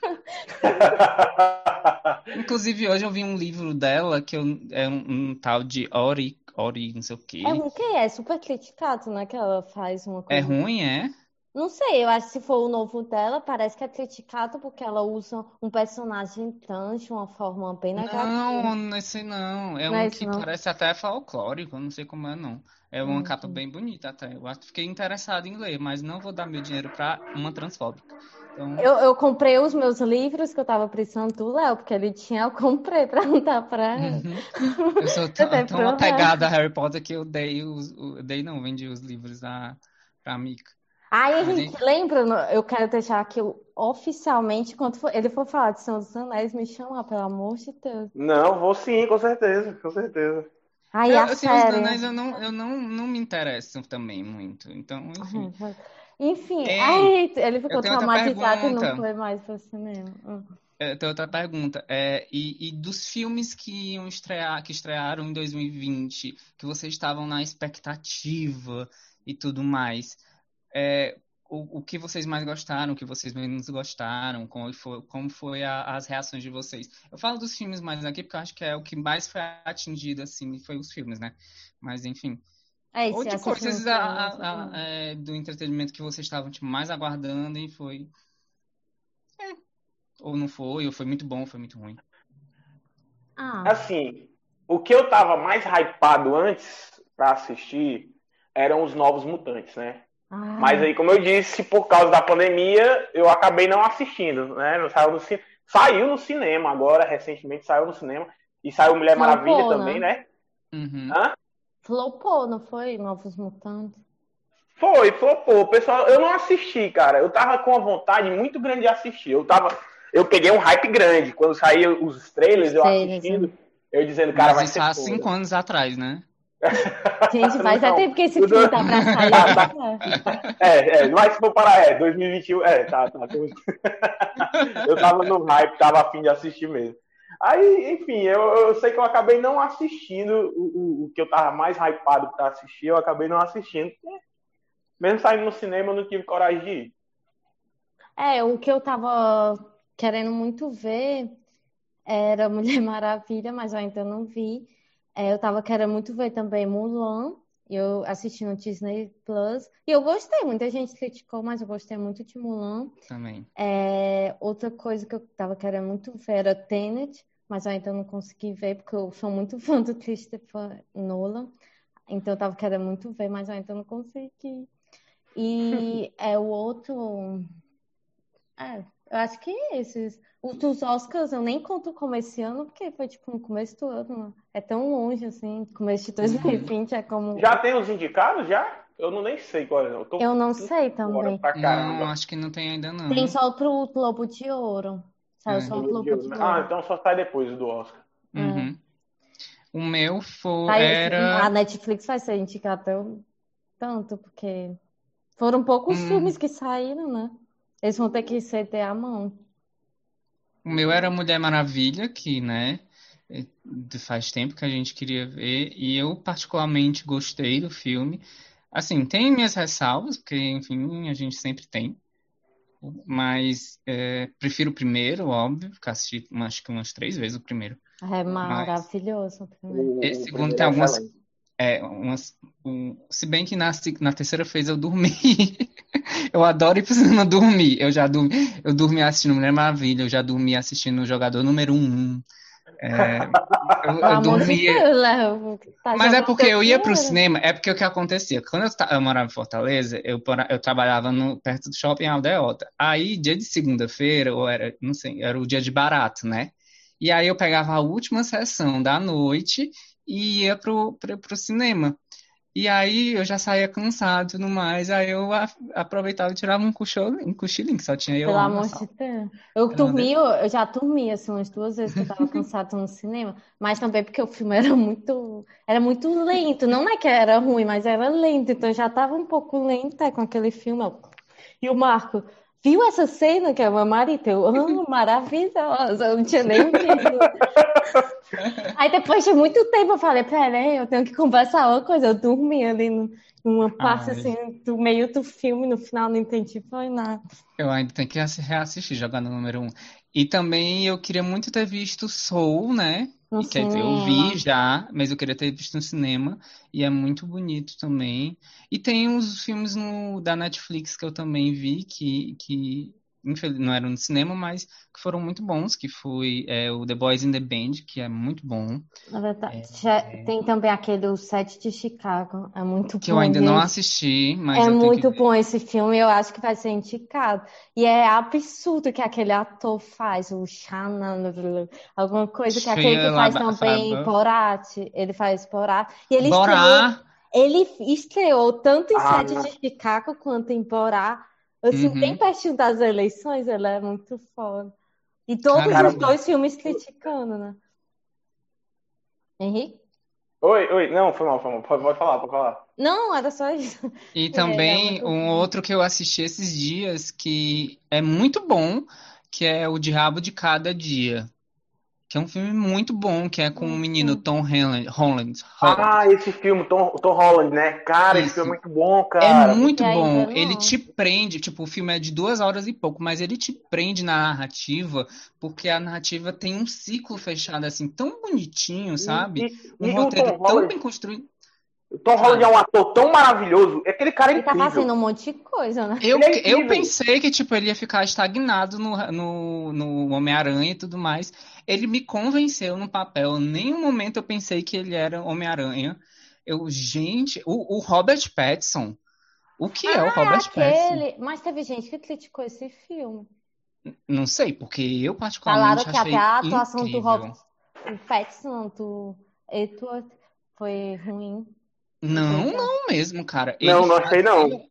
Inclusive, hoje eu vi um livro dela que eu, é um, um tal de Ori, Ori, não sei o quê. É um que é super criticado, né? Que ela faz uma É coisa. ruim, é? Não sei, eu acho que se for o novo dela, parece que é criticado porque ela usa um personagem trans de uma forma bem negativa. Não, não é esse não. É Não um que não? parece até folclórico, eu não sei como é, não. É uma Hum, capa bem bonita até. Eu acho- fiquei interessado em ler, mas não vou dar meu dinheiro pra uma transfóbica. Então, Eu, eu comprei os meus livros que eu tava precisando do Léo, porque ele tinha, eu comprei pra não dar pra uhum. Eu sou tão, tão apegada a Harry Potter que eu dei os, eu dei não, vendi os livros da, pra Mica. Aí a gente lembra, eu quero deixar aqui oficialmente, quando for, ele for falar de Senhor dos Anéis, me chama, pelo amor de Deus. Não, vou sim, com certeza, com certeza. Aí a eu, série. Anéis eu não, eu não, não me interesso também muito. Então, enfim. Enfim, Ei, aí ele ficou eu tenho traumatizado e não foi mais pro cinema. Hum. É, Tem outra pergunta. É, e, e dos filmes que iam estrear, que estrearam em 2020, que vocês estavam na expectativa e tudo mais, é, o, o que vocês mais gostaram, o que vocês menos gostaram, como foi, como foi a- as reações de vocês? Eu falo dos filmes mais aqui porque eu acho que é o que mais foi atingido, assim, foi os filmes, né? Mas, enfim. É isso, Ou de coisas a- a- a- é, do entretenimento que vocês estavam tipo, mais aguardando e foi. É. Ou não foi, ou foi muito bom, ou foi muito ruim. Ah, Assim, o que eu tava mais hypado antes pra assistir eram os Novos Mutantes, né? Ah, Mas aí, como eu disse, por causa da pandemia, eu acabei não assistindo, né? Não saiu, no ci- saiu no cinema agora, recentemente saiu no cinema. E saiu Mulher Flopou, Maravilha também, né? Uhum. Hã? flopou, não foi? Novos Mutantes. Foi, flopou. Pessoal, eu não assisti, cara. Eu tava com uma vontade muito grande de assistir. Eu tava. Eu peguei um hype grande. Quando saíam os trailers, eu Trailers, assistindo, eu dizendo, cara, Mas vai isso ser há foda. cinco anos atrás, né? Gente, faz Não, até tempo que esse filme tá pra sair. Ah, tá. né? É, é, mas se for parar, é, 2021, é, tá, tá. tô- eu tava no hype, tava afim de assistir mesmo. Aí, enfim, eu, eu sei que eu acabei não assistindo o, o, o que eu tava mais hypado pra assistir, eu acabei não assistindo. porque Mesmo saindo no cinema, eu não tive coragem de ir. É, o que eu tava querendo muito ver era Mulher Maravilha, mas eu ainda não vi. É, eu tava querendo muito ver também Mulan, eu assisti no Disney Plus, e eu gostei, muita gente criticou, mas eu gostei muito de Mulan. Também. É, outra coisa que eu tava querendo muito ver era Tenet, mas eu ainda não consegui ver, porque eu sou muito fã do Christopher Nolan. Então eu tava querendo muito ver, mas eu ainda não consegui. E é o outro. É, eu acho que esses. Os dos Oscars eu nem conto como esse ano, porque foi tipo no começo do ano. É tão longe assim, começo de 2020 é como. Já tem os indicados, já? Eu não nem sei qual é. Eu, tô Eu não sei também. pra Não, caramba. acho que não tem ainda não. Tem só pro Globo de Ouro. Saiu É. só o Globo de Ah, Ouro. então só sai depois do Oscar. Uhum. O meu foi, Aí, assim, era. A Netflix vai ser indicada tão- tanto, porque foram poucos Hum. filmes que saíram, né? Eles vão ter que ceder a mão. O meu era Mulher Maravilha, que, né, é, faz tempo que a gente queria ver, e eu particularmente gostei do filme. Assim, tem minhas ressalvas, porque, enfim, a gente sempre tem, mas é, prefiro o primeiro, óbvio, porque assisti acho que umas três vezes o primeiro. É maravilhoso o primeiro. O, Esse o segundo tem é algumas- excelente. É, umas, um- se bem que na, na terceira vez eu dormi. Eu adoro ir pro cinema dormir. Eu já dormi, eu dormi assistindo Mulher Maravilha, eu já dormi assistindo o Jogador Número Um. É, eu, eu de dormia. Deus, Léo, tá Mas é porque eu ia pro cinema, é porque o que acontecia? Quando eu, eu morava em Fortaleza, eu, eu trabalhava no, perto do shopping Aldeota. Aí, dia de segunda-feira, ou era, não sei, era o dia de barato, né? E aí eu pegava a última sessão da noite e ia pro, pro, pro cinema. E aí eu já saía cansado e tudo mais, aí eu a- aproveitava e tirava um cochilinho, um cochilinho, que só tinha eu Pelo amor de Deus. Eu dormi, eu eu já dormi assim umas duas vezes que eu tava cansada no cinema, mas também porque o filme era muito, era muito lento. Não é que era ruim, mas era lento, então eu já tava um pouco lenta com aquele filme. E o Marco, viu essa cena que é uma marita? Eu amo, maravilhosa. Eu não tinha nem visto. Aí depois de muito tempo eu falei, peraí, eu tenho que conversar uma coisa. Eu dormi ali no- numa parte Ai. assim, do meio do filme, no final não entendi, foi nada. Eu ainda tenho que assi- reassistir Jogando Número Um. E também eu queria muito ter visto Soul, né? No quer dizer, eu cinema. vi já, mas eu queria ter visto no cinema. E é muito bonito também. E tem uns filmes no, da Netflix que eu também vi, que, que não eram no cinema, mas que foram muito bons, que foi é, o The Boys in the Band, que é muito bom. Na verdade, É. já tem também aquele O Sete de Chicago. É muito Que eu bom, ainda não assisti, mas É eu tenho muito que bom esse filme, eu acho que vai ser indicado. E é absurdo que aquele ator faz, o Shannon, alguma coisa que é aquele que faz também. Borat, ele faz Borat. E ele estreou! Ele estreou tanto em Ah, Sete de Chicago quanto em Borá. Assim, Uhum. bem pertinho das eleições, ele é muito foda. E todos Caramba. os dois filmes criticando, né? Henrique? Oi, oi, não, foi mal, foi mal. Pode, pode falar, pode falar. Não, era só isso. E é também muito um bom. outro que eu assisti esses dias que é muito bom, que é O Diabo de Cada Dia. Que é um filme muito bom, que é com o menino Nossa. Tom Holland. Holland. Ah, esse filme, Tom, Tom Holland, né? Cara, esse filme é muito bom, É cara. muito E ainda bom. não. Ele te prende, tipo, o filme é de duas horas e pouco, mas ele te prende na narrativa, porque a narrativa tem um ciclo fechado assim, tão bonitinho, sabe? E, Um e roteiro Tom tão Holland, bem construído. O Tom Holland é um ator tão maravilhoso. Aquele cara é Ele tá incrível. fazendo um monte de coisa, né? Eu, é eu pensei que, tipo, ele ia ficar estagnado no, no, no Homem-Aranha e tudo mais. Ele me convenceu no papel. Em nenhum momento eu pensei que ele era Homem-Aranha. Eu, gente, o, o Robert Pattinson. O que é o Ah, Robert Pattinson? aquele. Mas teve gente que criticou esse filme. Não sei, porque eu Falaram particularmente que achei até a atuação do incrível. Robert o Pattinson, do Edward, foi ruim. Não, não mesmo, cara. Não, não achei, não. Ele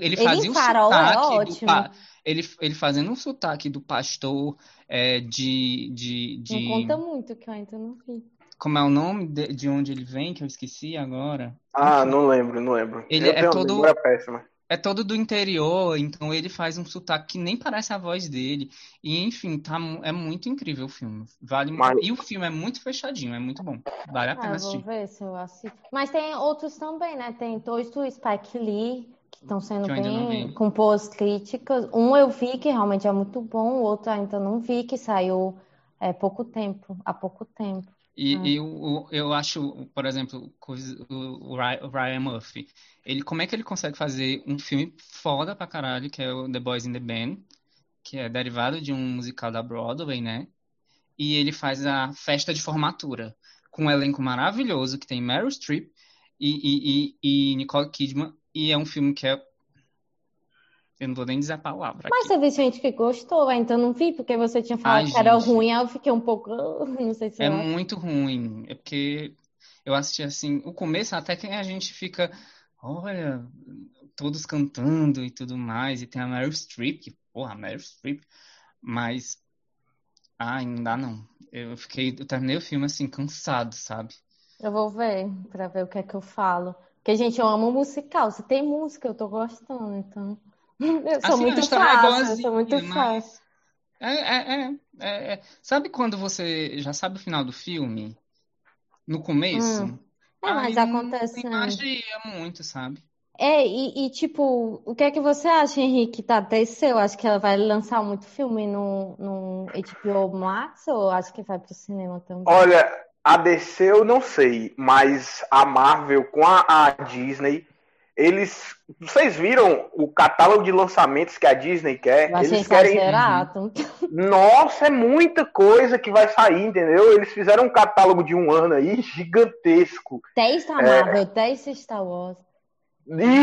Ele fazia em o Farol é sotaque do pa- ele, ele fazendo um sotaque do pastor é, de, de, Não de conta muito, que eu ainda não vi. como é o nome de, de onde ele vem, que eu esqueci agora. Ah, não lembro, não lembro. Ele Eu é tenho uma todo- memória péssima. É todo do interior, então ele faz um sotaque que nem parece a voz dele. E enfim, tá, é muito incrível o filme. Vale, Mas- e o filme é muito fechadinho, é muito bom. Vale a Ah, pena vou assistir. ver se eu assisto. Mas tem outros também, né? Tem dois do Spike Lee, que estão sendo Que bem com boas críticas. Um eu vi que realmente é muito bom, o outro ainda não vi, que saiu é, pouco tempo, há pouco tempo. E, Ah. e o- eu acho, por exemplo, o Ryan Murphy, ele, como é que ele consegue fazer um filme foda pra caralho, que é o The Boys in the Band, que é derivado de um musical da Broadway, né? E ele faz a festa de formatura, com um elenco maravilhoso, que tem Meryl Streep e, e, e, e Nicole Kidman, e é um filme que é... Eu não vou nem dizer a palavra Mas aqui. teve gente que gostou, ainda não vi, porque você tinha falado Ai, que era gente. ruim, aí eu fiquei um pouco. Não sei se É muito ruim. É porque eu assisti assim, o começo até que a gente fica, olha, todos cantando e tudo mais, e tem a Meryl Streep, que, porra, a Meryl Streep, mas, ai, não dá não. Eu fiquei, eu terminei o filme assim, cansado, sabe? Eu vou ver, pra ver o que é que eu falo. Porque, gente, eu amo musical. Se tem música, eu tô gostando, então. Eu sou Assim, a muito história é fácil, eu boazinha, sou muito mas fácil. é, é, é, é, é. Sabe quando você já sabe o final do filme? No começo? Hum. É, mas Aí não acontece. tem né? magia muito, sabe? É, e, e, tipo, o que é que você acha, Henrique, da DC? Eu acho que ela vai lançar muito filme no, no HBO Max ou acho que vai pro cinema também? Olha, a DC eu não sei, mas a Marvel com a, a Disney, eles. Vocês viram o catálogo de lançamentos que a Disney quer? Achei Eles querem. Nossa, é muita coisa que vai sair, entendeu? Eles fizeram um catálogo de um ano aí gigantesco. 10 da É. Marvel, 10 de Star Wars.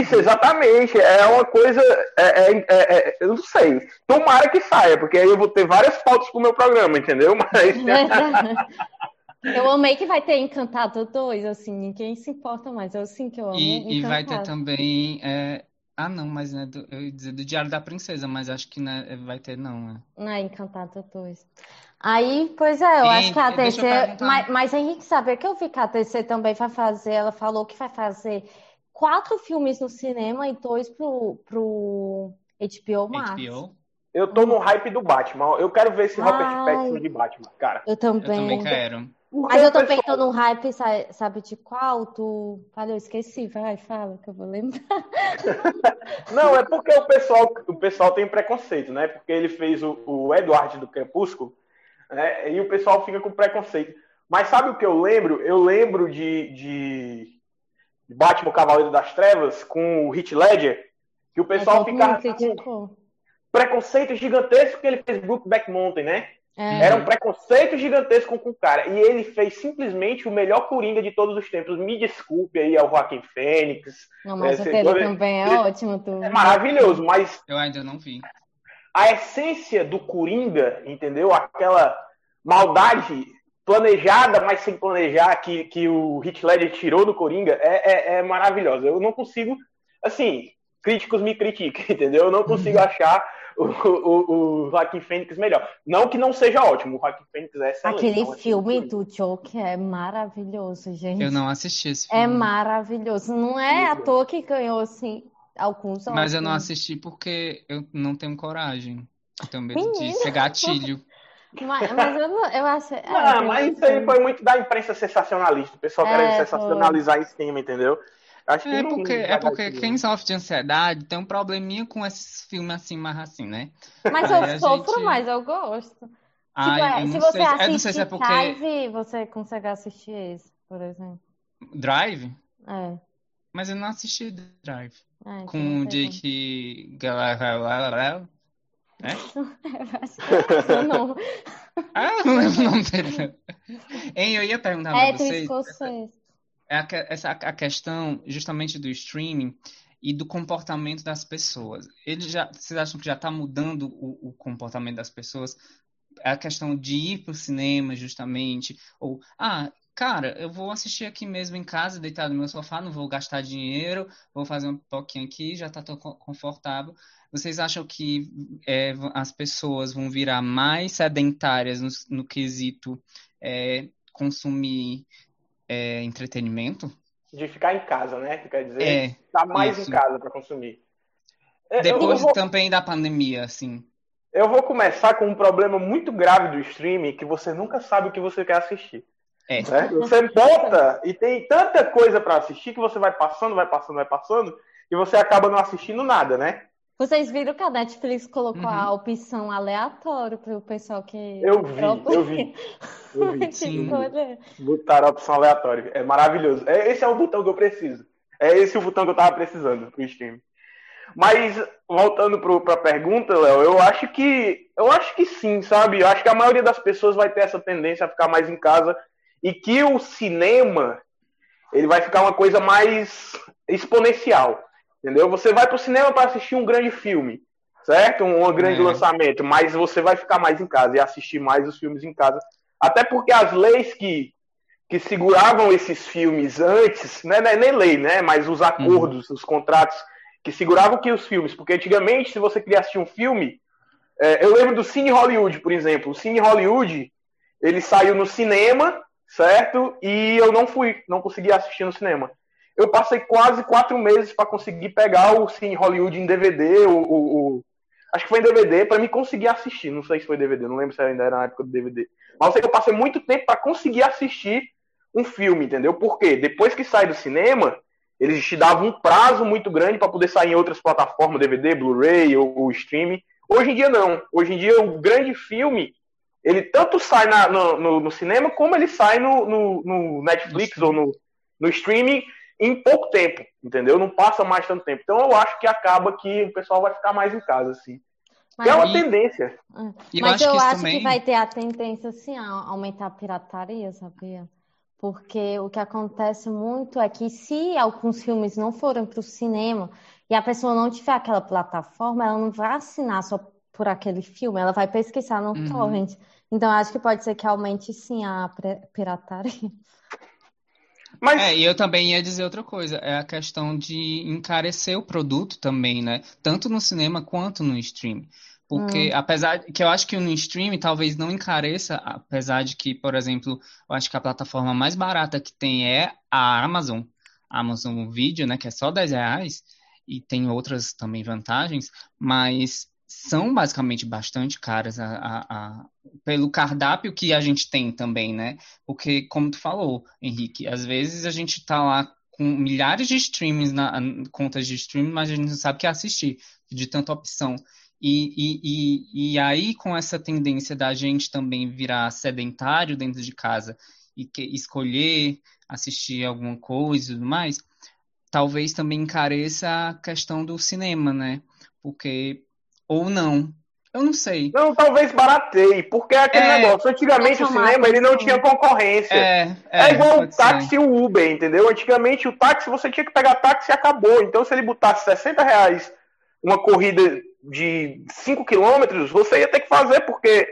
Isso, exatamente. É uma coisa. é- é- é- é- eu não sei. Tomara que saia, porque aí eu vou ter várias fotos pro meu programa, entendeu? Mas. Eu amei que vai ter Encantado 2, assim, ninguém se importa mais. Eu sim que eu amo E, e vai ter também. é, Ah, não, mas né, do... eu ia dizer do Diário da Princesa, mas acho que né, vai ter, não. Né? Não é Encantado 2. Aí, pois é, eu E- acho que a eu perguntar. Mas, mas Henrique, sabe que eu vi que a TC também vai fazer. Ela falou que vai fazer quatro filmes no cinema e dois pro, pro HBO Max. HBO. Eu tô no hype do Batman. Eu quero ver esse Robert Ai. Pattinson de Batman, cara. Eu Eu também. também quero. Porque Mas eu o também pessoal- tô no hype, sa- sabe de qual? Tu... Falei, eu esqueci. Vai, fala, que eu vou lembrar. Não, é porque o pessoal, o pessoal tem preconceito, né? Porque ele fez o, o Edward do Crepúsculo, né? E o pessoal fica com preconceito. Mas sabe o que eu lembro? Eu lembro de, de Batman Cavaleiro das Trevas com o Heath Ledger, que o pessoal com criticou. preconceito gigantesco que ele fez Brookback Mountain, né? É. Era um preconceito gigantesco com o cara. E ele fez simplesmente o melhor Coringa de todos os tempos. Me desculpe aí ao Joaquim Fênix. Não, mas É, o também é ele- ótimo. Tu... É maravilhoso, mas Eu ainda não vi. a essência do Coringa, entendeu? Aquela maldade planejada, mas sem planejar, que, que o Heath Ledger tirou do Coringa, é, é, é maravilhosa. Eu não consigo, assim, críticos me criticam, entendeu? Eu não consigo achar o, o, o Joaquim Fênix melhor. Não que não seja ótimo, o Joaquim Fênix é excelente. Aquele é filme do Joker é maravilhoso, gente. Eu não assisti esse é filme. É maravilhoso. Não é à toa que ganhou, assim, alguns Mas eu não assisti porque eu não tenho coragem. Eu tenho medo Menina. de ser gatilho. Mas, mas eu, não, eu acho. É, não, mas isso aí foi muito da imprensa sensacionalista. O pessoal é, querendo sensacionalizar foi. em cima, entendeu? Acho é não, porque, é porque quem sofre de ansiedade tem um probleminha com esses filmes assim, mais assim, né? Mas eu sofro, gente... mas eu gosto. Ai, tipo, é, se você sei, assistir se é porque... Drive, você consegue assistir esse, por exemplo. Drive? É. Mas eu não assisti Drive. É, com o Jake Gyllenhaal. É? não. ah, não lembro o nome dele. Hein, eu ia perguntar é, pra vocês. Escocês é a, essa, a questão justamente do streaming e do comportamento das pessoas. Ele já, vocês acham que já está mudando o, o, comportamento das pessoas? É a questão de ir para o cinema, justamente, ou, ah, cara, eu vou assistir aqui mesmo em casa, deitado no meu sofá, não vou gastar dinheiro, vou fazer um pouquinho aqui, já está confortável. Vocês acham que é, as pessoas vão virar mais sedentárias no, no quesito é, consumir é, entretenimento. De ficar em casa, né? Que quer dizer, é, estar mais isso. em casa para consumir. É, Depois vou... também da pandemia, assim. Eu vou começar com um problema muito grave do streaming que você nunca sabe o que você quer assistir. É. Né? Você bota e tem tanta coisa para assistir que você vai passando, vai passando, vai passando e você acaba não assistindo nada, né? Vocês viram que a Netflix colocou uhum. a opção aleatório para o pessoal que. Eu vi, eu vi. Eu vi. Sim. Botaram a opção aleatória. É maravilhoso. É, esse é o botão que eu preciso. É esse o botão que eu tava precisando pro stream. Mas, voltando para a pergunta, Léo, eu acho que. Eu acho que sim, sabe? Eu acho que a maioria das pessoas vai ter essa tendência a ficar mais em casa e que o cinema ele vai ficar uma coisa mais exponencial. Entendeu? Você vai para o cinema para assistir um grande filme, certo? Um, um grande é. lançamento, mas você vai ficar mais em casa e assistir mais os filmes em casa. Até porque as leis que, que seguravam esses filmes antes, né, é nem lei, né? Mas os acordos, uhum. os contratos que seguravam que os filmes, porque antigamente, se você queria assistir um filme, é, eu lembro do Cine Hollywood, por exemplo. O Cine Hollywood, ele saiu no cinema, certo? E eu não fui, não consegui assistir no cinema eu passei quase quatro meses para conseguir pegar o Cine Hollywood em DVD, o, o, o, acho que foi em DVD, para me conseguir assistir. Não sei se foi DVD, não lembro se ainda era na época do DVD. Mas eu sei que eu passei muito tempo para conseguir assistir um filme, entendeu? Porque depois que sai do cinema, eles te davam um prazo muito grande para poder sair em outras plataformas, DVD, Blu-ray ou, ou streaming. Hoje em dia não. Hoje em dia o grande filme ele tanto sai na, no, no, no, cinema como ele sai no, no, Netflix ou no streaming em pouco tempo, entendeu? Não passa mais tanto tempo. Então eu acho que acaba que o pessoal vai ficar mais em casa, assim. Mas, é uma tendência. E Mas eu acho, que, acho também... que, vai ter a tendência, assim, a aumentar a pirataria, sabia? Porque o que acontece muito é que se alguns filmes não forem para o cinema e a pessoa não tiver aquela plataforma, ela não vai assinar só por aquele filme, ela vai pesquisar no uhum. torrent. Então, acho que pode ser que aumente, sim, a pirataria. Mas... É, e eu também ia dizer outra coisa, é a questão de encarecer o produto também, né? Tanto no cinema quanto no stream. Porque, hum. apesar que eu acho que no stream talvez não encareça, apesar de que, por exemplo, eu acho que a plataforma mais barata que tem é a Amazon, a Amazon Video, né? Que é só 10 reais, e tem outras também vantagens, mas são basicamente bastante caras a, a, a, pelo cardápio que a gente tem também, né? Porque, como tu falou, Henrique, às vezes a gente tá lá com milhares de streams na contas de streaming, mas a gente não sabe o que assistir, de tanta opção. E, e, e, e aí, com essa tendência da gente também virar sedentário dentro de casa e que, escolher assistir alguma coisa e tudo mais, talvez também encareça a questão do cinema, né? Porque ou não. Eu não sei. Não, talvez barateie, porque é aquele é, negócio. Antigamente o cinema ele não tinha concorrência. É, é, é igual o táxi e o Uber, entendeu? Antigamente o táxi você tinha que pegar táxi e acabou. Então se ele botasse 60 reais uma corrida de 5 quilômetros, você ia ter que fazer, porque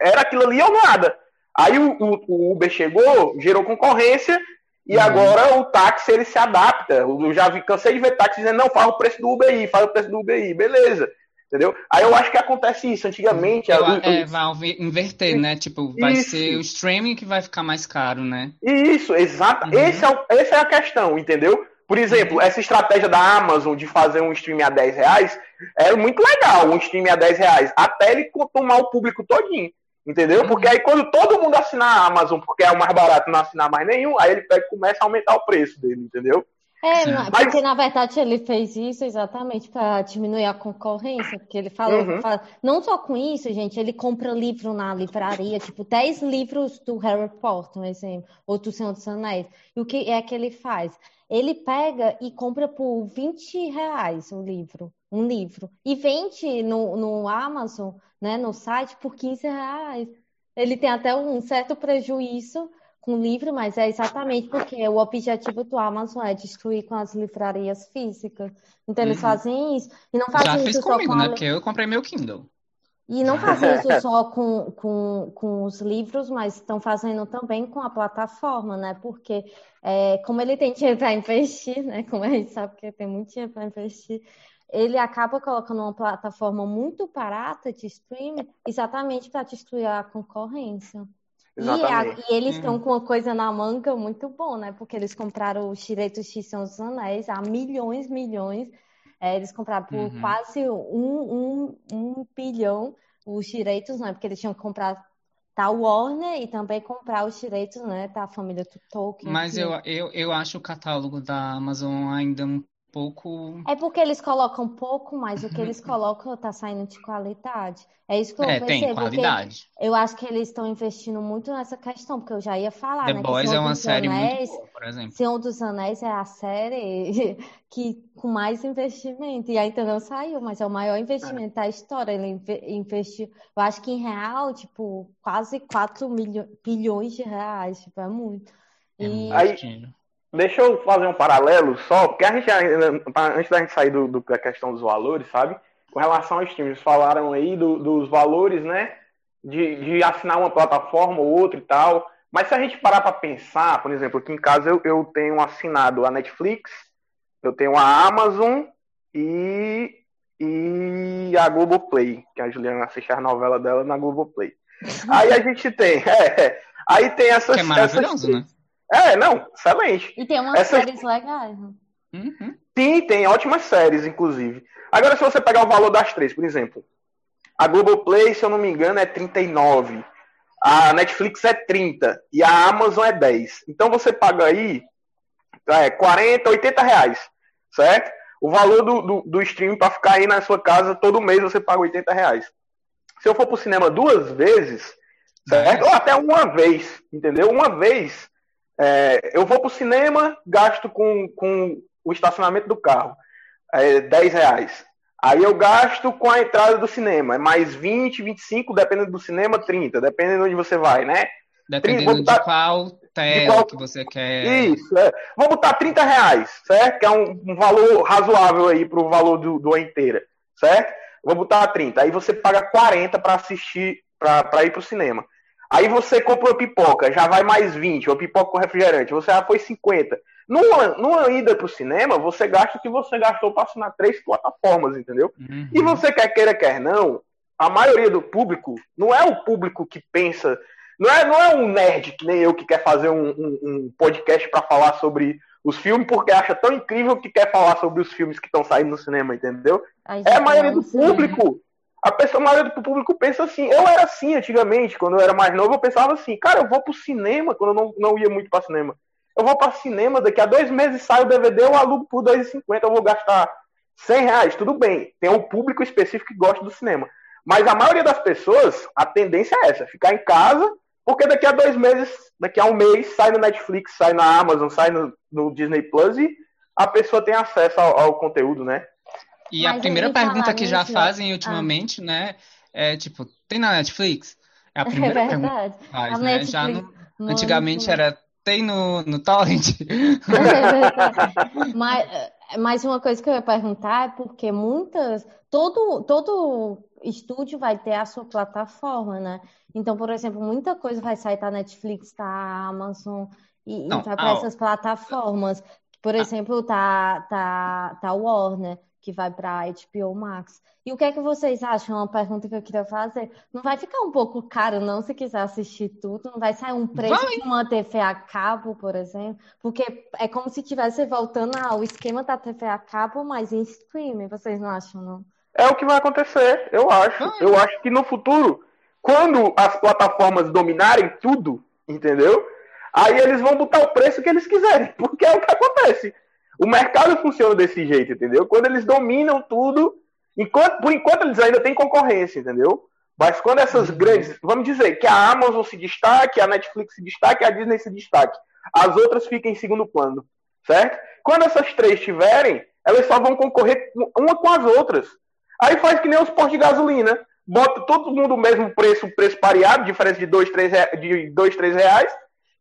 era aquilo ali ou nada. Aí o, o, o Uber chegou, gerou concorrência, e uhum. agora o táxi ele se adapta. Eu já vi, cansei de ver táxi dizendo, não, faz o preço do Uber aí, faz o preço do Uber aí, beleza. Entendeu? Aí eu acho que acontece isso. Antigamente. Eu, a, é, vai inverter, né? Tipo, vai isso. ser o streaming que vai ficar mais caro, né? Isso, exato. Uhum. Esse é, essa é a questão, entendeu? Por exemplo, essa estratégia da Amazon de fazer um stream a 10 reais é muito legal, um stream a 10 reais, até ele tomar o público todinho. Entendeu? Uhum. Porque aí quando todo mundo assinar a Amazon, porque é o mais barato não assinar mais nenhum, aí ele pega, começa a aumentar o preço dele, entendeu? É, Mas... porque na verdade ele fez isso exatamente para diminuir a concorrência, porque ele falou, uhum. fala, não só com isso, gente, ele compra livro na livraria, tipo 10 livros do Harry Potter, um exemplo, ou do Senhor dos Anéis. E o que é que ele faz? Ele pega e compra por 20 reais um livro, um livro, e vende no, no Amazon, né, no site, por 15 reais. Ele tem até um certo prejuízo com livro, mas é exatamente porque o objetivo do Amazon é destruir com as livrarias físicas. Então eles uhum. fazem isso. E não fazem Já isso fiz só comigo, com né? Porque eu comprei meu Kindle. E não fazem isso só com, com, com os livros, mas estão fazendo também com a plataforma, né? Porque é, como ele tem dinheiro para investir, né? Como a gente sabe que tem muito dinheiro para investir, ele acaba colocando uma plataforma muito barata de streaming exatamente para destruir a concorrência. E, a, e, eles estão uhum. com uma coisa na manga muito bom, né? Porque eles compraram os direitos de São dos Anéis a milhões, milhões. É, eles compraram por uhum. quase um, um, um bilhão os direitos, né? Porque eles tinham que comprar da Warner e também comprar os direitos, né? Da família Tolkien. Mas eu, eu, eu acho o catálogo da Amazon ainda um pouco. É porque eles colocam pouco, mas o que eles colocam tá saindo de qualidade. É isso que eu é, percebo. Tem qualidade. Eu acho que eles estão investindo muito nessa questão, porque eu já ia falar, The né? Boys é uma série Anéis, muito boa, por exemplo. Senhor dos Anéis é a série que com mais investimento. E ainda não saiu, mas é o maior investimento é. da história. Ele investiu, eu acho que em real, tipo, quase 4 milho... bilhões de reais. Tipo, é muito. É e... Aí, Deixa eu fazer um paralelo só, porque a gente, antes da gente sair do, do, da questão dos valores, sabe? Com relação aos times, falaram aí do, dos valores, né? De, de assinar uma plataforma ou outra e tal. Mas se a gente parar para pensar, por exemplo, aqui em casa eu, eu tenho assinado a Netflix, eu tenho a Amazon e, e a Globoplay, que a Juliana assiste a novela dela na Globoplay. Aí a gente tem, é, aí tem essas. Que é maravilhoso, essas, né? É, não, excelente. E tem umas Essas... séries legais. Né? Uhum. Sim, tem ótimas séries, inclusive. Agora, se você pegar o valor das três, por exemplo, a Globoplay, se eu não me engano, é 39. A Netflix é 30 e a Amazon é 10. Então você paga aí é, 40, 80 reais, certo? O valor do, do, do streaming para ficar aí na sua casa todo mês você paga 80 reais. Se eu for pro cinema duas vezes, certo? Ou até uma vez, entendeu? Uma vez é, eu vou para o cinema, gasto com, com o estacionamento do carro, é, 10 reais. Aí eu gasto com a entrada do cinema, é mais 20, 25, dependendo do cinema, 30, dependendo de onde você vai, né? Dependendo botar, de qual tela qual... que você quer. Isso, é. Vou botar 30 reais, certo? Que é um, um valor razoável aí para o valor do, do inteira, certo? Vou botar 30. Aí você paga 40 para assistir, para ir para o cinema. Aí você compra uma pipoca, já vai mais 20, uma pipoca com refrigerante, você já foi 50. Numa, numa ida pro cinema, você gasta o que você gastou para assinar três plataformas, entendeu? Uhum. E você quer queira, quer não, a maioria do público não é o público que pensa. Não é, não é um nerd que nem eu que quer fazer um, um, um podcast para falar sobre os filmes porque acha tão incrível que quer falar sobre os filmes que estão saindo no cinema, entendeu? é a maioria do público a pessoa, a maioria do público pensa assim. Eu era assim antigamente, quando eu era mais novo, eu pensava assim, cara, eu vou pro cinema, quando eu não, não ia muito para cinema. Eu vou para cinema, daqui a dois meses sai o DVD, eu alugo por R$2,50, eu vou gastar 100 reais, tudo bem. Tem um público específico que gosta do cinema. Mas a maioria das pessoas, a tendência é essa, ficar em casa, porque daqui a dois meses, daqui a um mês, sai no Netflix, sai na Amazon, sai no, no Disney Plus e a pessoa tem acesso ao, ao conteúdo, né? E Mas a primeira pergunta que já fazem ah. ultimamente, ah. né, é tipo, tem na Netflix? É a primeira é pergunta que faz, né? Já no, antigamente era tem no, no Torrent. É mas, mas uma coisa que eu ia perguntar é porque muitas. Todo, todo estúdio vai ter a sua plataforma, né? Então, por exemplo, muita coisa vai sair da Netflix, da Amazon e, Não, e vai para essas plataformas. Por exemplo, tá, tá, tá Warner, que vai para HBO Max. E o que é que vocês acham? Uma pergunta que eu queria fazer. Não vai ficar um pouco caro, não, se quiser assistir tudo? Não vai sair um preço vai. de uma TV a cabo, por exemplo? Porque é como se estivesse voltando ao esquema da TV a cabo, mas em streaming. Vocês não acham, não? É o que vai acontecer, eu acho. Eu acho que no futuro, quando as plataformas dominarem tudo, entendeu? Aí eles vão botar o preço que eles quiserem, porque é o que acontece. O mercado funciona desse jeito, entendeu? Quando eles dominam tudo, enquanto, por enquanto eles ainda têm concorrência, entendeu? Mas quando essas uhum. grandes, vamos dizer, que a Amazon se destaque, a Netflix se destaque, a Disney se destaque, as outras ficam em segundo plano, certo? Quando essas três tiverem, elas só vão concorrer uma com as outras. Aí faz que nem os postos de gasolina. Bota todo mundo o mesmo preço, preço pareado, diferença de 2, 3, de dois, três reais.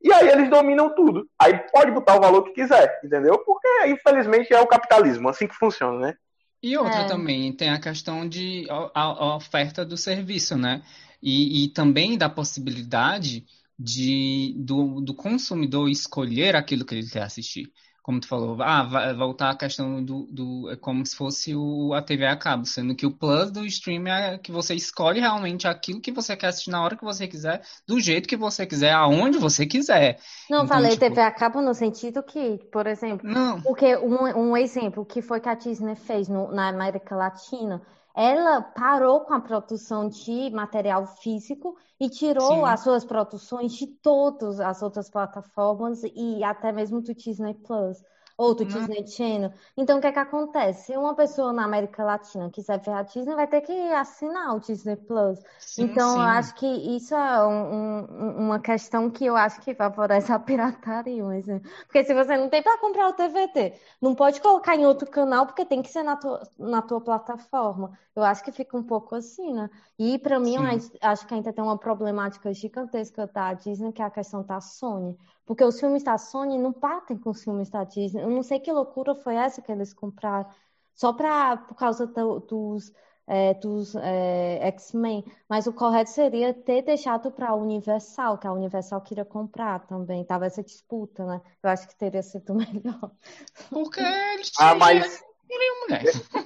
E aí eles dominam tudo. Aí pode botar o valor que quiser, entendeu? Porque, infelizmente, é o capitalismo, assim que funciona, né? E outra é. também, tem a questão de a, a oferta do serviço, né? E, e, também da possibilidade de, do, do consumidor escolher aquilo que ele quer assistir como tu falou, ah, voltar a questão do, do é como se fosse o, a TV a cabo, sendo que o plus do stream é que você escolhe realmente aquilo que você quer assistir na hora que você quiser, do jeito que você quiser, aonde você quiser. Não, então, falei tipo... TV a cabo no sentido que, por exemplo, não. porque um, um exemplo que foi que a Disney fez no, na América Latina, ela parou com a produção de material físico e tirou Sim. as suas produções de todas as outras plataformas e até mesmo do Disney Plus ou do Disney Channel. Então, o que é que acontece? Se uma pessoa na América Latina quiser ver a Disney, vai ter que assinar o Disney Plus. Sim, então, sim. eu acho que isso é um, um, uma questão que eu acho que favorece a pirataria. Mas, porque se você não tem para comprar o TVT, não pode colocar em outro canal, porque tem que ser na tua, na tua plataforma. Eu acho que fica um pouco assim, né? E para mim, acho que ainda tem uma problemática gigantesca da Disney, que é a questão da Sony. Porque os filmes da Sony não batem com os filmes da Disney. Eu não sei que loucura foi essa que eles compraram. Só pra, por causa do, dos, é, dos é, X-Men. Mas o correto seria ter deixado para a Universal, que a Universal queria comprar também. Tava essa disputa, né? Eu acho que teria sido melhor. Porque eles ah, mas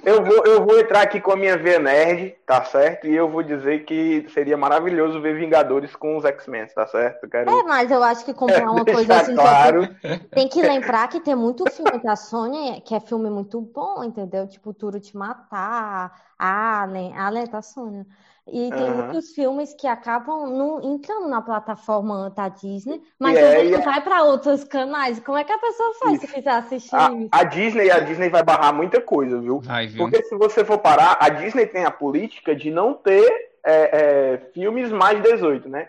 eu vou, eu vou entrar aqui com a minha V Nerd, tá certo? E eu vou dizer que seria maravilhoso ver Vingadores com os X-Men, tá certo? Quero... É, mas eu acho que comprar uma coisa assim. Claro. Tem que lembrar que tem muito filme da Sony que é filme muito bom, entendeu? Tipo, Turo Te Matar, Alien, Alien da Sony. E tem uhum. muitos filmes que acabam no, entrando na plataforma da Disney, mas é, não vai para outros canais. Como é que a pessoa faz isso. se quiser assistir a, isso? A Disney, a Disney vai barrar muita coisa, viu? Vai, viu? Porque se você for parar, a Disney tem a política de não ter é, é, filmes mais 18, né?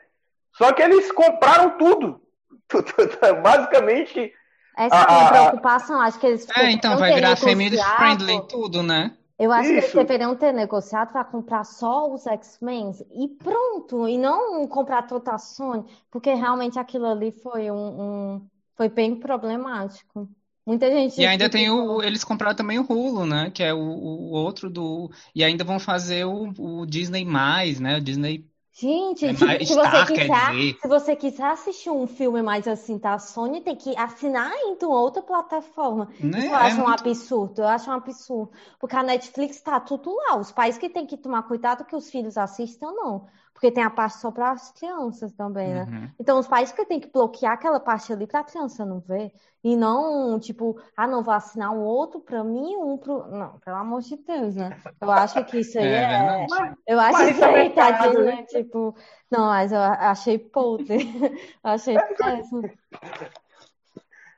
Só que eles compraram tudo. Basicamente. Essa é a minha preocupação, acho que eles. É, então vai virar family friendly tudo, né? Eu acho Isso. que eles deveriam ter negociado para comprar só os X-Men e pronto, e não comprar toda a Sony, porque realmente aquilo ali foi um, um foi bem problemático. Muita gente. E ainda tem o. Eles compraram também o Hulu, né? Que é o, o outro do. E ainda vão fazer o, o Disney, né? O Disney Gente, é se, você quiser, se você quiser assistir um filme mais assim, tá? A Sony tem que assinar em outra plataforma. Né? Isso eu acho é um muito... absurdo, eu acho um absurdo. Porque a Netflix tá tudo lá. Os pais que têm que tomar cuidado que os filhos assistam, não. Porque tem a parte só para as crianças também, né? Uhum. Então, os pais que têm que bloquear aquela parte ali para a criança não ver. E não, tipo, ah, não, vou assinar um outro para mim e um pro. Não, pelo amor de Deus, né? Eu acho que isso aí é. é... Eu acho que isso aí tá de, né? Tipo, não, mas eu achei podre. achei péssimo.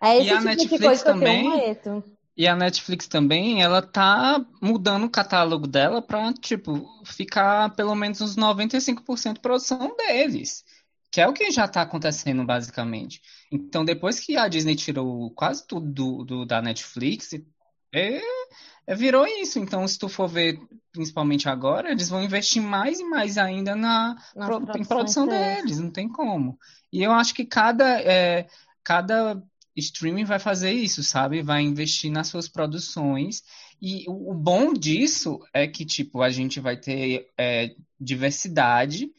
É esse e tipo Netflix de coisa também... que eu tenho medo. E a Netflix também, ela tá mudando o catálogo dela para tipo, ficar pelo menos uns 95% de produção deles. Que é o que já está acontecendo, basicamente. Então, depois que a Disney tirou quase tudo do, do da Netflix, é, é, virou isso. Então, se tu for ver, principalmente agora, eles vão investir mais e mais ainda na, pro, em produção deles, não tem como. E eu acho que cada, é, cada streaming vai fazer isso, sabe? Vai investir nas suas produções E o, o bom disso é que, tipo, a gente vai ter é, diversidade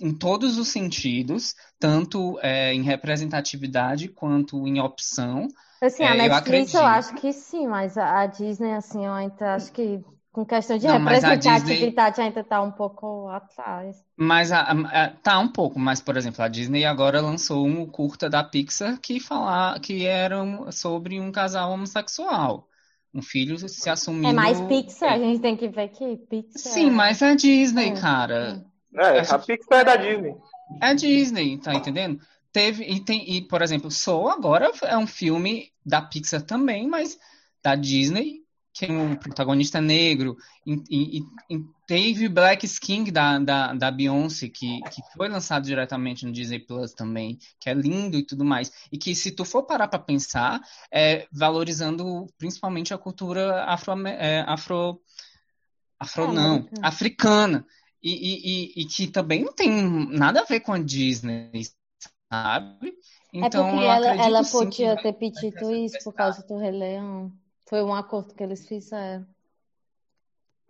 em todos os sentidos, tanto é, em representatividade quanto em opção. Assim, a É, eu Netflix eu acredito. acho que sim, mas a a Disney, assim, eu ainda acho que com questão de Não, a Disney- representatividade ainda tá um pouco atrás. Mas a, a- a- tá um pouco, mas por exemplo, a Disney agora lançou um curta da Pixar que falar que era um- sobre um casal homossexual, um filho se assumindo. É mais Pixar, a gente tem que ver que Pixar. Sim, mas é Disney, É, cara. É, Acho a Pixar é da Disney. É Disney, tá entendendo? Teve e tem e por exemplo, Soul agora é um filme da Pixar também, mas da Disney, que o protagonista é negro. E, e- e- teve Black Skin da, da, da Beyoncé, que, que foi lançado diretamente no Disney Plus também, que é lindo e tudo mais. E que se tu for parar para pensar, é valorizando principalmente a cultura afro, é, afro, afro É, não, americana. africana. E, e, e, que também não tem nada a ver com a Disney, sabe? É Então porque eu ela, ela podia ter pedido isso por causa do Rei Leão. Foi um acordo que eles fizeram.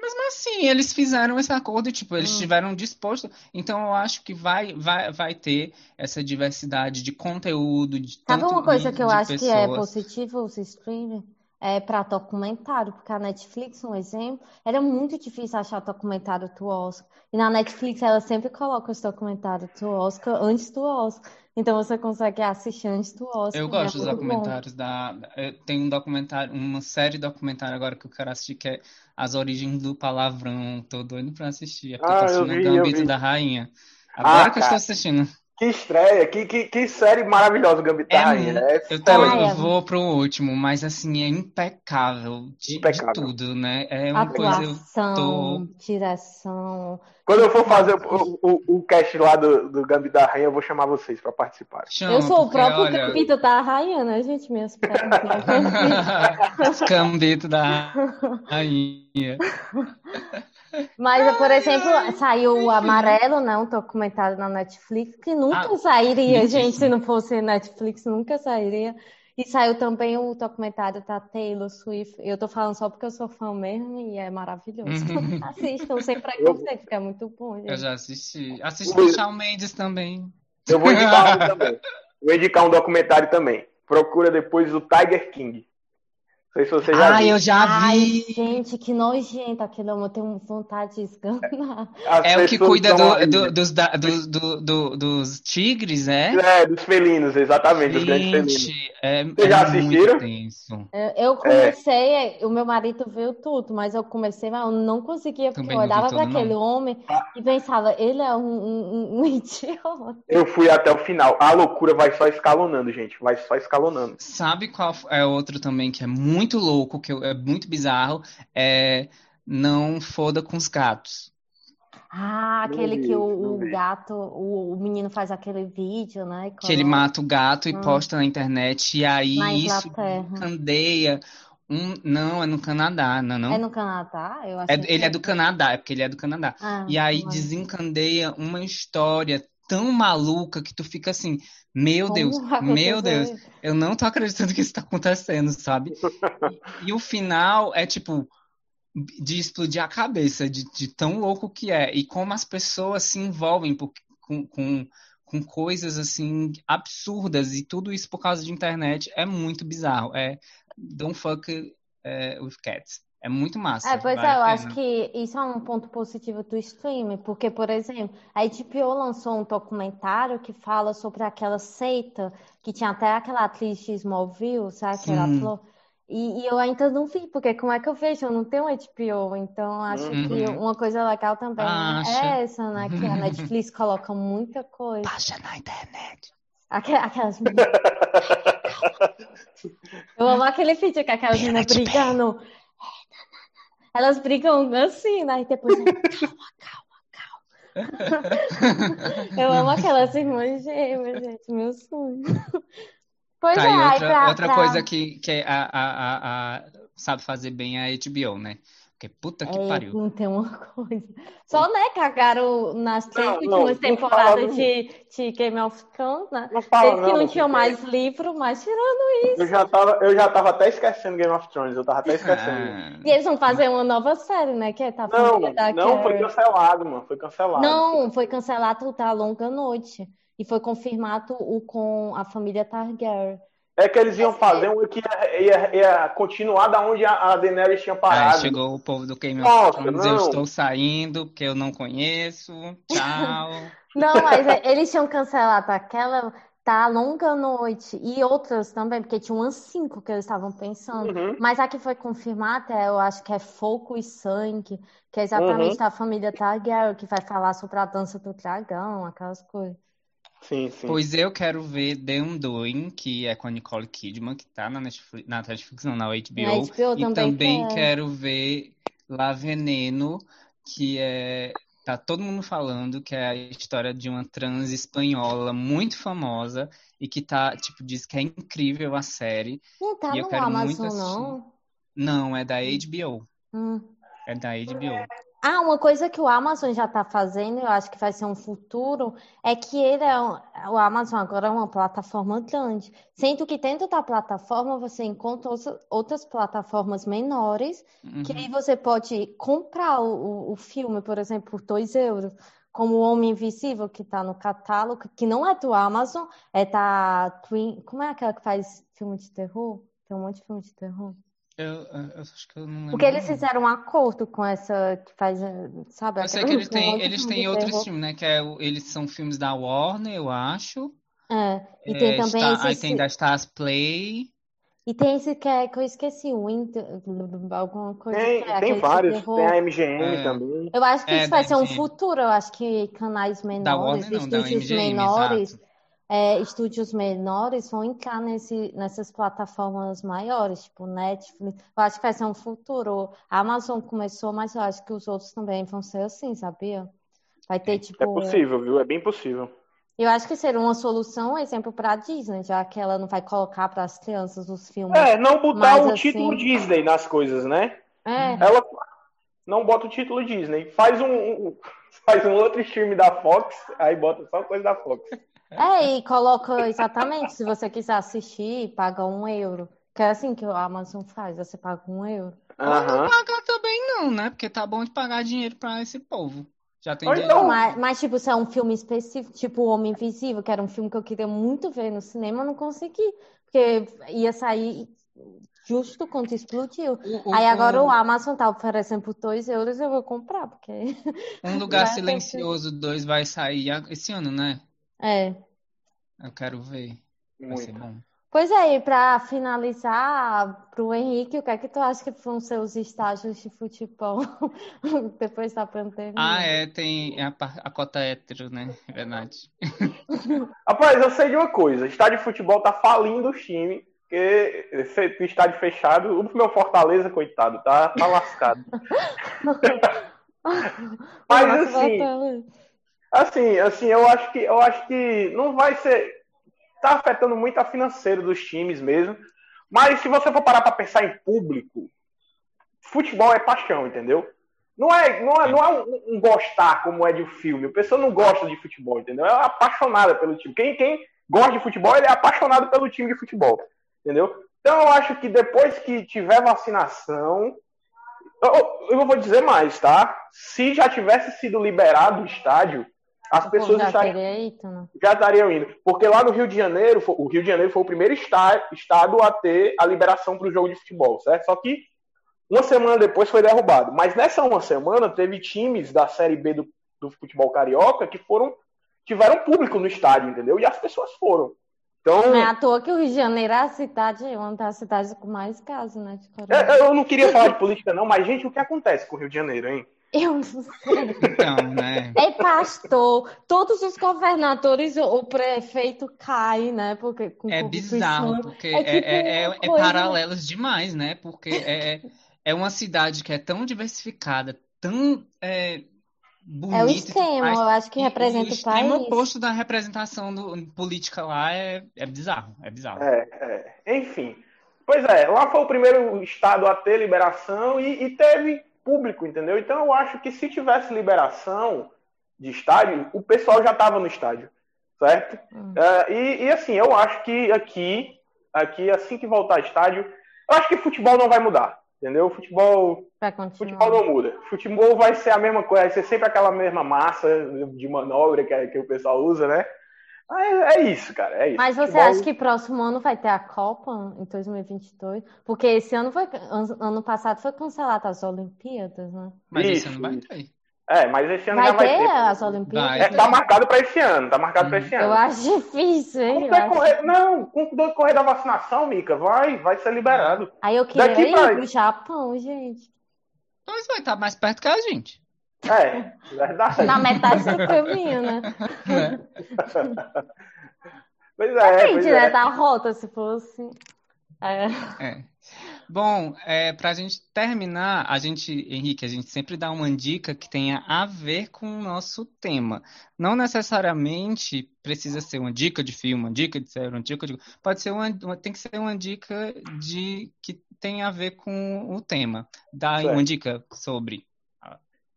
Mas assim, eles fizeram esse acordo e, tipo, eles Hum. estiveram dispostos. Então, eu acho que vai, vai, vai ter essa diversidade de conteúdo, de Sabe uma coisa de, que eu acho que é pessoas. positiva os streaming? É para documentário, porque a Netflix, um exemplo, era muito difícil achar documentário do Oscar. E na Netflix ela sempre coloca os documentários do Oscar antes do Oscar. Então você consegue assistir antes do Oscar. Eu e gosto é dos muito bom. documentários da. eu- Tem um documentário, uma série de documentário agora que eu quero assistir, que é As Origens do Palavrão. Tô doido pra assistir. É porque eu tô Ah, eu assistindo vi, o eu Gambito vi. da Rainha. Agora Ah, que eu estou assistindo. Que estreia, que, que, que série maravilhosa, Gambito da É Rainha. mu- É eu, tô, eu é- vou pro último, mas assim, é impecável de, de Impecável. tudo, né? É uma coisa. Eu Atuação, tô. direção. Quando eu for fazer o, o, o cast lá do, do da Rainha, eu vou chamar vocês pra participar. Chama, Eu sou o próprio olha, Gambito da Rainha, né, gente? Minhas pernas não consigo. Gambito da Rainha. Mas, por exemplo, saiu o Amarelo, né? Um documentário na Netflix, que nunca Ah, sairia, gente, se não fosse Netflix, nunca sairia. E saiu também o documentário da Taylor Swift. Eu tô falando só porque eu sou fã mesmo e é maravilhoso. Assistam sem preconceito, porque é muito bom, Eu gente. já assisti. Assisti o Shawn Mendes também. Eu vou indicar um também. Vou indicar um documentário também. Procura depois o Tiger King. Não sei se você já Ah, viu. eu já Ai, vi. gente, que nojento aquele homem. Eu tenho vontade de esganar. As É o que cuida do- do- dos, da- do- do- do- dos tigres, é? É, dos felinos, exatamente, dos grandes felinos. Gente, é, Vocês já é assistiram? Eu eu comecei, o meu marido viu tudo, mas eu comecei, mas eu não conseguia, porque Também eu olhava para aquele homem e pensava, ele é um, um, um idiota. Eu fui até o final. A loucura vai só escalonando, gente. Vai só escalonando. Sabe qual é outro também que é muito louco, que é muito bizarro? É Não Foda com os Gatos. Ah, aquele vi, que o, o gato, o, o menino faz aquele vídeo, né? Que ele mata o gato e Ah. posta na internet, e aí na isso candeia. Um... Não, é no Canadá, não é não? É no Canadá? Eu É- achei que ele é do Canadá, é porque ele é do Canadá. Ah, E aí mas desencandeia uma história tão maluca que tu fica assim, meu como Deus, meu Deus, isso? eu não tô acreditando que isso tá acontecendo, sabe? E, e o final é tipo de explodir a cabeça, de, de tão louco que é, e como as pessoas se envolvem por- com, com, com coisas assim absurdas, e tudo isso por causa de internet, é muito bizarro. É Don't Fuck é, with Cats. É muito massa. É, pois vale é, eu acho que isso é um ponto positivo do streaming, porque, por exemplo, a HBO lançou um documentário que fala sobre aquela seita que tinha até aquela atriz de Smallville, sabe, que era a Sim. Flo. E, e eu ainda não vi, porque como é que eu vejo? Eu não tenho HBO, então acho que Uhum. uma coisa legal também é essa, né? Que a Netflix coloca muita coisa. Baixa na internet. Aque- Aquelas Eu amo aquele vídeo que aquelas meninas Pirate Bay. Elas brigam assim, né? E depois, calma, calma, calma. Eu amo aquelas irmãs gêmeas, gente, meu sonho. Pois Tá, é, outra, pra, outra pra- coisa que, que a, a, a, a- sabe fazer bem é a HBO, né? Porque puta que É, pariu. não tem uma coisa. Só, né, cagaram nas três Não, últimas não, não temporadas fala, de, de Game of Thrones, né? Não fala, Eles que não não, tinham porque mais livro, mas tirando Eu já, tava, eu já tava até esquecendo Game of Thrones, eu tava até esquecendo. Ah, E eles vão fazer uma nova série, né? Que é tá Não, da não, foi cancelado, mano. Foi cancelado. Não, foi cancelado da Longa Noite. E foi confirmado o com a família Targaryen. É que eles iam fazer um que ia, ia- ia continuar da onde a Daenerys tinha Aí parado. chegou o povo do Game of Thrones, eu não. estou saindo, porque eu não conheço. Tchau. Não, mas é- eles tinham cancelado aquela da Longa Noite e outras também, porque tinha umas cinco que eles estavam pensando. Uhum. Mas a que foi confirmada, eu acho que é Fogo e Sangue, que é exatamente Uhum. da família Targaryen, que vai falar sobre a dança do dragão, aquelas coisas. Sim, sim. Pois eu quero ver The Undoing, que é com a Nicole Kidman, que tá na Netflix, na Netflix, não, na HBO. Na HBO E também também quero. quero ver La Veneno, que é. Tá todo mundo falando que é a história de uma trans espanhola muito famosa e que tá, tipo, diz que é incrível a série. Não tá E eu no quero muito Amazon, assistir. não? Não, é da HBO. Hum. É da HBO. Ah, uma coisa que o Amazon já está fazendo, eu acho que vai ser um futuro, é que ele é um- o Amazon agora é uma plataforma grande. Sendo que dentro da plataforma você encontra outra- outras plataformas menores, que Uhum. aí você pode comprar o, o- o filme, por exemplo, por 2 euros. Como o Homem Invisível, que está no catálogo, que não é do Amazon, é da Twin. Como é aquela que faz filme de terror? Tem um monte de filme de terror. Eu, eu- acho que eu não Porque lembro. eles não. fizeram um acordo com essa que faz, sabe, Eu sei que eles têm, eles têm outros filmes, né? Que é, eles são filmes da Warner, eu acho. É, e É, tem também Star- aí esse, tem da Stars Play. e tem esse que, é, que eu esqueci, o Winter, alguma coisa Tem, que é tem vários. terror. Tem a MGM É. também. Eu acho que É, isso vai ser um futuro. Eu acho que canais Da menores, Warner não, da estúdios MGM, menores, exato. É, estúdios menores vão entrar nesse, nessas plataformas maiores, tipo Netflix. Eu acho que vai ser um futuro. A Amazon começou, mas eu acho que os outros também vão ser assim, sabia? Vai ter, É tipo. possível, viu? É bem possível. Eu acho que seria uma solução, exemplo, para a Disney, já que ela não vai colocar para as crianças os filmes. É, não botar o assim- título Disney nas coisas, né? É, Ela não bota o título Disney. Faz um, um- faz um outro stream da Fox, aí bota só coisa da Fox. É, e coloca exatamente, se você quiser assistir, paga um euro. Que é assim que o Amazon faz, você paga um euro. Aham. Pagar também não, né? Porque tá bom de pagar dinheiro pra esse povo. Já tem dinheiro. então- Mas, mas, tipo, se é um filme específico, tipo O Homem Invisível, que era um filme que eu queria muito ver no cinema, eu não consegui. Porque ia sair justo quando explodiu. O- o- Aí agora o- o Amazon tá oferecendo por 2 euros, eu vou comprar, porque. Um Lugar Silencioso 2 vai sair a- esse ano, né? É. Eu quero ver. Vai ser bom. Pois é, e para finalizar, pro Henrique, o que é que tu acha que vão ser os estágios de futebol depois da pandemia? Ah, é, tem a, a cota hétero, né? É verdade. Rapaz, eu sei de uma coisa. Estádio de futebol tá falindo o time. Porque estádio fechado, o meu Fortaleza, coitado, tá, tá lascado. Mas assim. Assim, assim, eu acho que eu acho que não vai ser. Tá afetando muito a financeira dos times mesmo. Mas se você for parar para pensar em público, futebol é paixão, entendeu? Não é, não é, não é um, um gostar como é de um filme. A pessoa não gosta de futebol, entendeu? É apaixonada pelo time. Quem, quem gosta de futebol, ele é apaixonado pelo time de futebol, entendeu? Então eu acho que depois que tiver vacinação, eu, eu vou dizer mais, tá? Se já tivesse sido liberado o estádio, as O pessoas já estariam, ido, né? já estariam indo. Porque lá no Rio de Janeiro, o Rio de Janeiro foi o primeiro estado a ter a liberação para o jogo de futebol, certo? Só que uma semana depois foi derrubado. Mas nessa uma semana teve times da Série B do, do futebol carioca que foram tiveram público no estádio, entendeu? E as pessoas foram. Então, Não é à toa que o Rio de Janeiro é a cidade, uma das cidades com mais casos, né, eu, eu não queria falar de política, não, mas, gente, o que acontece com o Rio de Janeiro, hein? Eu não sei. Então, né? É pastor, todos os governadores, o o prefeito cai, né? Porque com É bizarro, porque É é, tipo é, é, é paralelos demais, né? Porque é, é uma cidade que é tão diversificada, tão é, É o bonita extremo, eu acho que representa o o extremo país. oposto da representação do- política lá é, é bizarro, é bizarro. É, é. Enfim. Pois é, lá foi o primeiro estado a ter liberação e, e teve público, entendeu? Então eu acho que se tivesse liberação de estádio, o pessoal já estava no estádio, certo? Hum. Uh, e, e, assim, eu acho que aqui, aqui, assim que voltar ao estádio, eu acho que futebol não vai mudar, entendeu? Futebol, futebol não muda. Futebol vai ser a mesma coisa, vai ser sempre aquela mesma massa de manobra que, que o pessoal usa, né? É, é, isso, cara. É isso. Mas você Futebol... acha que próximo ano vai ter a Copa em 2022? Porque esse ano foi ano passado foi cancelado as Olimpíadas, né? Mas isso, esse ano vai ter. É, mas esse ano vai já vai ter. ter as Olimpíadas? Vai é, tá marcado para esse ano, tá marcado hum. para esse ano. Eu acho difícil, hein? Acho... Não, com o decorrer da vacinação, Mica, vai, vai ser liberado. Aí eu queria Daqui ir pra... pro Japão, gente. Mas vai estar mais perto que a gente. É, verdade. Na metade do caminho, né? É. pois é, Depende, pois né? É. Da rota, se fosse. É. é. Bom, é, para a gente terminar, a gente, Henrique, a gente sempre dá uma dica que tenha a ver com o nosso tema. Não necessariamente precisa ser uma dica de filme, uma dica de série, uma dica de. Pode ser uma, uma tem que ser uma dica de que tenha a ver com o tema. Dá certo. uma dica sobre.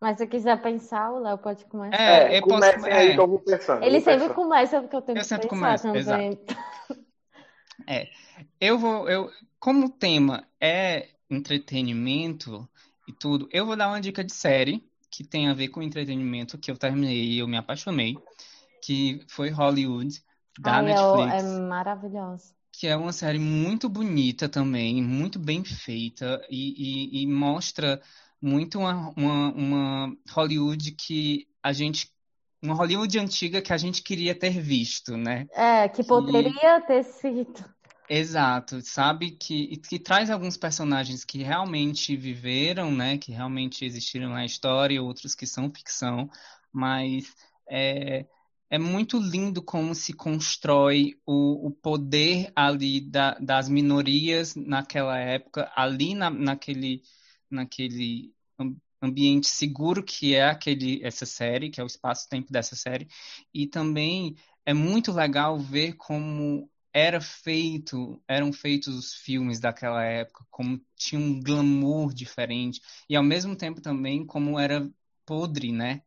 Mas se quiser pensar, o Léo pode começar. É, é comece aí que eu vou pensando. Ele vou sempre começa porque eu tenho eu que sempre pensar começo, também. Exato. É, eu vou, eu, como o tema é entretenimento e tudo, eu vou dar uma dica de série que tem a ver com entretenimento que eu terminei e eu me apaixonei, que foi Hollywood da Ai, Netflix. É, é maravilhoso que é uma série muito bonita também, muito bem feita e, e, e mostra muito uma, uma, uma, Hollywood que a gente. Uma Hollywood antiga que a gente queria ter visto, né? É, que poderia ter sido. Exato, sabe? Que, que traz alguns personagens que realmente viveram, né? Que realmente existiram na história, outros que são ficção, mas é, é muito lindo como se constrói o, o poder ali da, das minorias naquela época, ali na, naquele, naquele ambiente seguro que é aquele essa série, que é o espaço-tempo dessa série, e também é muito legal ver como era feito, eram feitos os filmes daquela época, como tinha um glamour diferente e ao mesmo tempo também como era podre, né?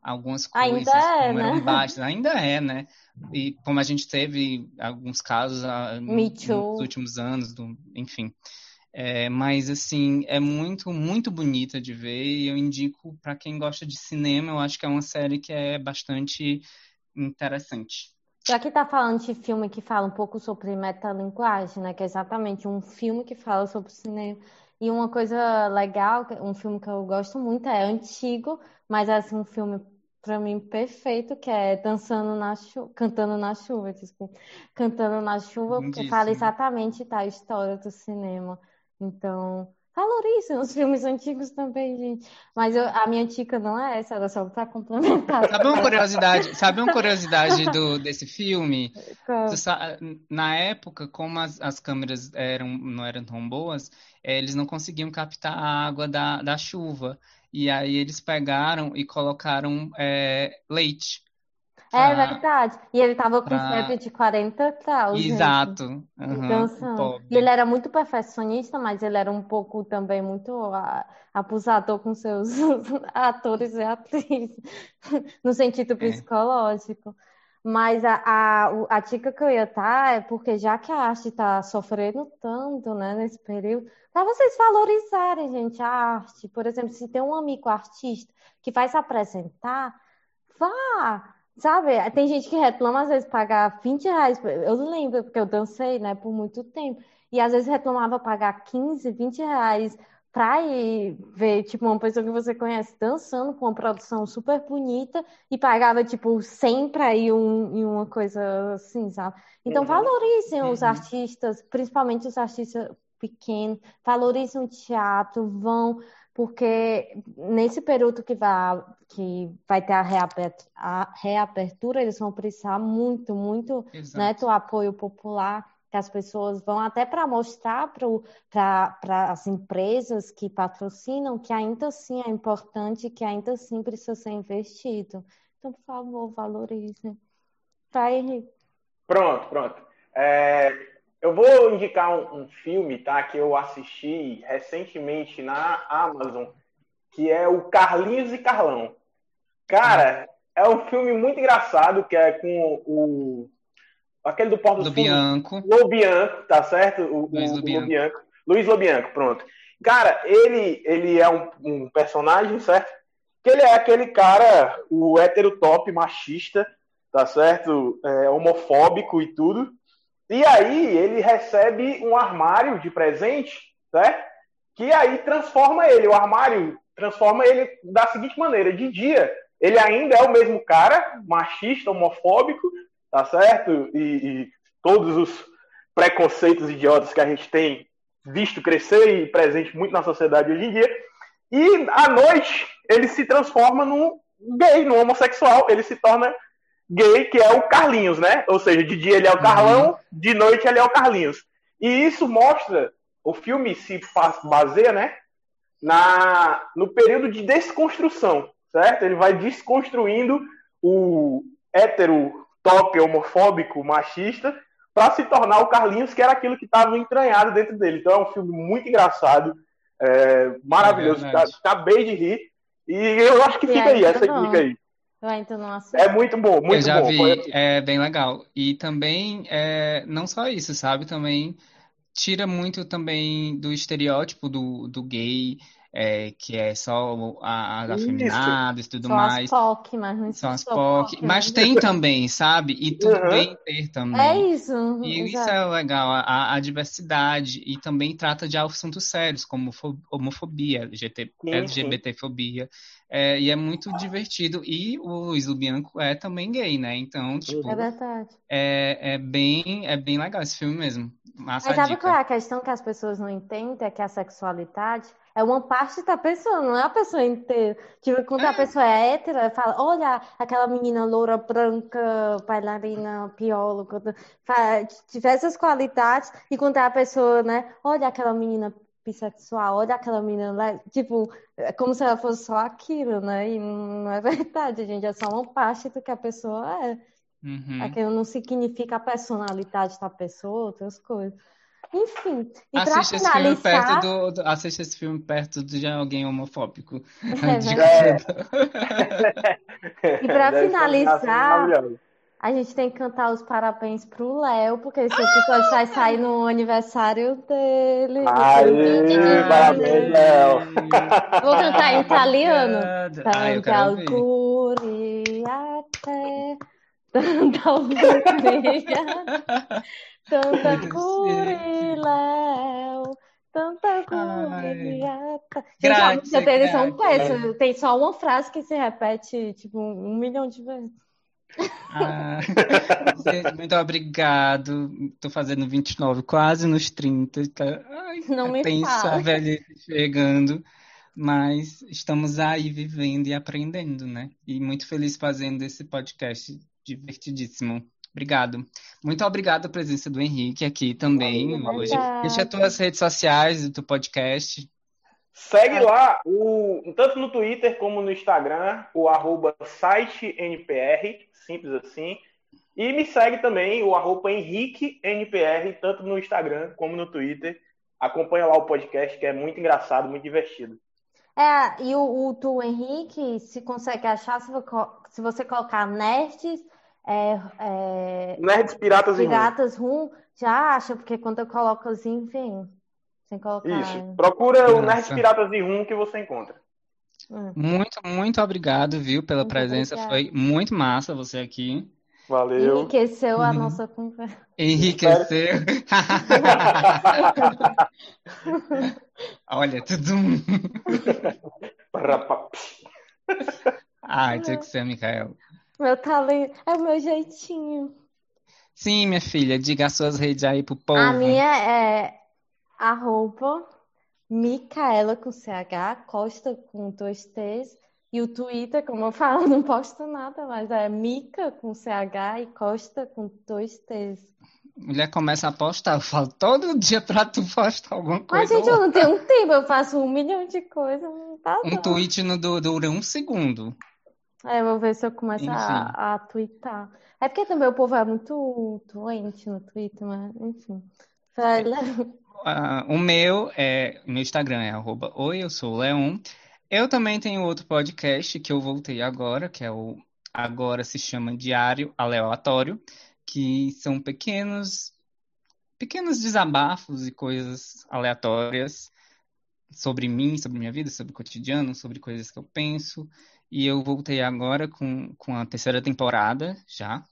algumas coisas ainda é, como né? eram baixas, ainda é, né? E como a gente teve alguns casos ah, nos últimos anos, do, enfim. É, mas assim, é muito, muito bonita de ver e eu indico para quem gosta de cinema, eu acho que é uma série que é bastante interessante. Já que tá falando de filme que fala um pouco sobre metalinguagem, né? Que é exatamente um filme que fala sobre cinema. E uma coisa legal, um filme que eu gosto muito, é antigo, mas é assim, um filme para mim perfeito, que é Dançando na Chuva, Cantando na Chuva, desculpa. Cantando na Chuva, porque fala exatamente tá, a história do cinema. Então, valorizem os filmes antigos também, gente. Mas eu, a minha dica não é essa, era só para complementar. Sabe uma curiosidade, sabe uma curiosidade do, desse filme? Na época, como as, as câmeras eram, não eram tão boas, é, eles não conseguiam captar a água da, da chuva. E aí eles pegaram e colocaram é, leite. É verdade. E ele tava com pra... febre de 40 graus. Exato. Uhum, então, e ele era muito perfeccionista, mas ele era um pouco também muito abusador com seus atores e atrizes, no sentido é. psicológico. É. Mas a, a, a dica que eu ia dar é porque já que a arte está sofrendo tanto, né, nesse período, para vocês valorizarem, gente, a arte. Por exemplo, se tem um amigo artista que vai se apresentar, vá, sabe? Tem gente que reclama, às vezes, pagar 20 reais. Eu lembro, porque eu dancei, né, por muito tempo. E às vezes reclamava pagar 15, 20 reais para ir ver, tipo, uma pessoa que você conhece dançando com uma produção super bonita e pagava, tipo, 100 para ir um, em uma coisa assim, sabe? Então, uhum. valorizem uhum. os artistas, principalmente os artistas pequenos, valorizem o teatro, vão, porque nesse período que vai, que vai ter a reabertura, a reabertura eles vão precisar muito, muito né, do apoio popular que as pessoas vão até para mostrar para as empresas que patrocinam que ainda assim é importante, que ainda assim precisa ser investido. Então, por favor, valorizem. Tá, Henrique? Pronto, pronto. É, eu vou indicar um, um, filme tá, que eu assisti recentemente na Amazon, que é o Carlinhos e Carlão. Cara, é um filme muito engraçado, que é com o. Aquele do Porto do Lobianco. Lobianco, tá certo? O, Luiz Lobianco. Lobianco. Luiz Lobianco, pronto. Cara, ele, ele é um, um personagem, certo? Que ele é aquele cara, o hétero top, machista, tá certo? É, homofóbico e tudo. E aí ele recebe um armário de presente, certo? Que aí transforma ele. O armário transforma ele da seguinte maneira: de dia, ele ainda é o mesmo cara, machista, homofóbico, tá certo? E, e todos os preconceitos idiotas que a gente tem visto crescer e presente muito na sociedade hoje em dia. E à noite ele se transforma num gay, num homossexual. Ele se torna gay, que é o Carlinhos, né? Ou seja, de dia ele é o Carlão, de noite ele é o Carlinhos. E isso mostra, o filme se baseia, né? Na, no período de desconstrução, certo? Ele vai desconstruindo o hétero top, homofóbico, machista, para se tornar o Carlinhos, que era aquilo que estava entranhado dentro dele. Então é um filme muito engraçado, é, maravilhoso. É Tá- Acabei de rir. E eu acho que E fica aí, essa dica aí. Ainda não assisti. É muito bom, muito Eu já bom. vi, Foi- é bem legal. E também, é, não só isso, sabe? Também tira muito também do estereótipo do, do gay, é, que é só a- as Isso. afeminadas e tudo Só mais. as POC, mas não São as só POC. POC, Mas né? tem também, sabe? E tudo Uhum. bem ter também. É isso. E isso é legal, a, a diversidade, e também trata de assuntos sérios, como fo- homofobia, Sim, LGBTfobia, é, e é muito divertido, e o Luiz Bianco é também gay, né, então, tipo, É verdade. é, é bem, é bem legal esse filme mesmo, massa Mas sabe dica. qual é a questão que as pessoas não entendem? É que a sexualidade é uma parte da pessoa, não é a pessoa inteira. Tipo, quando a pessoa é hétera, fala, olha aquela menina loura, branca, bailarina, fa- tiver essas qualidades, e quando é a pessoa, né, olha aquela menina bissexual, olha aquela menina, lá, tipo, é como se ela fosse só aquilo, né? E não é verdade, gente, é só uma parte do que a pessoa é. Uhum. Aquilo não significa a personalidade da pessoa, outras coisas. Enfim, e para Assiste esse filme perto finalizar, do, do- assiste esse filme perto de alguém homofóbico. É verdade. E pra Deve ser uma finalizar. A gente tem que cantar os parabéns pro Léo, porque esse episódio vai sair no aniversário dele. Aê, parabéns, Léo. Vou cantar em italiano. Ah, Tanti ouvir. auguri a te, tanta alegria, tanta chique. Léo, tanta auguri Ai. a te. Gente, a música deles são péssimos. Tem só uma frase que se repete, tipo, um milhão de vezes. Ah, muito obrigado. Tô fazendo 29, quase nos 30. Tá, ai, Não me tenso a fala. velhice chegando. Mas estamos aí vivendo e aprendendo, né? E muito feliz fazendo esse podcast divertidíssimo. Obrigado. Muito obrigado a presença do Henrique aqui também hoje. Deixa as tuas redes sociais do teu podcast. Segue lá, o, tanto no Twitter como no Instagram, o arroba sitenpr, simples assim. E me segue também o arroba henriquenpr, tanto no Instagram como no Twitter. Acompanha lá o podcast, que é muito engraçado, muito divertido. É, e o, o tu, Henrique, se consegue achar, se, se você colocar nerds, é, é, Nerds, Piratas e Ruim. piratas rum, já acha, porque quando eu coloco assim, vem. Sem colocar. Isso. Procura o Nossa. Nerds, Piratas e Rum que você encontra. Hum. Muito, muito obrigado, viu, pela Muito presença. obrigada. Foi muito massa você aqui. Valeu. Enriqueceu a Uhum. nossa conversa. Enriqueceu. Olha, tudo. Ai, tinha que ser, Micael. Meu talento, é o meu jeitinho. Sim, minha filha, diga as suas redes aí pro A povo. minha é arroba Micaela com CH, Costa com dois T's. E o Twitter, como eu falo, não posto nada, mas é Mica com CH e Costa com dois T's. Mulher começa a postar. Eu falo todo dia pra tu postar alguma Mas, coisa. gente, eu não tenho tempo, eu faço um milhão de coisas, não tá Um não. tweet não du- dura um segundo. É, eu vou ver se eu começo Enfim. a, a twittar. É porque também o povo é muito doente no Twitter, mas enfim. Vai, Ah, o meu é. Meu Instagram é arroba Oi, eu sou o Leon. Eu também tenho outro podcast que eu voltei agora, que é o agora se chama Diário Aleatório, que são pequenos pequenos desabafos e coisas aleatórias sobre mim, sobre minha vida, sobre o cotidiano, sobre coisas que eu penso. E eu voltei agora com, com a terceira temporada já.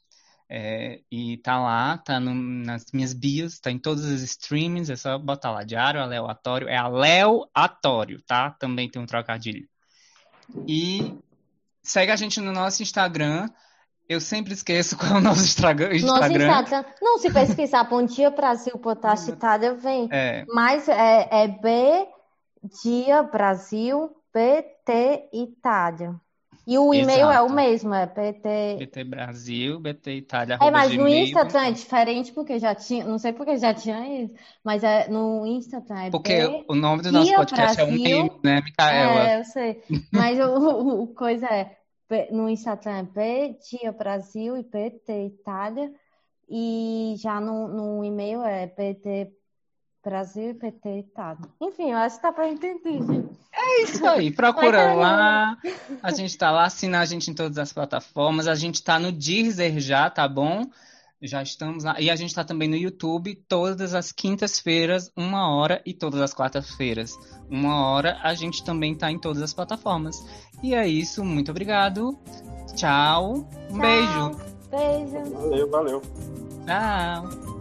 É, e tá lá, tá no, nas minhas bios, tá em todos os streamings, é só botar lá, diário aleatório, é aleatório, tá? Também tem um trocadilho. E segue a gente no nosso Instagram, eu sempre esqueço qual é o nosso Instagram. Nosso Instagram. Não, se pesquisar Pontia Brasil Potássio Itália, vem. É. Mas é, é B Dia Brasil PT Itália. E o e-mail Exato. é o mesmo, é PT... BT Brasil, BT Itália. É, mas no Instagram é diferente, porque já tinha, não sei porque já tinha isso, mas é no Instagram é Porque B... o nome do nosso podcast Brasil, é um meme, né, Micaela? É, eu sei. Mas o, o, coisa é, no Instagram é Dia Brasil e PT Itália, e já no, no e-mail é PT Brasil e PT Itália. Enfim, eu acho que tá pra entender, gente. É isso aí, procura lá. A gente tá lá, assina a gente em todas as plataformas. A gente tá no Deezer já, tá bom? Já estamos lá. E a gente tá também no YouTube todas as quintas-feiras, uma hora, e todas as quartas-feiras, uma hora. A gente também tá em todas as plataformas. E é isso, muito obrigado. Tchau. Um Tchau. beijo. Beijo. Valeu, valeu. Tchau.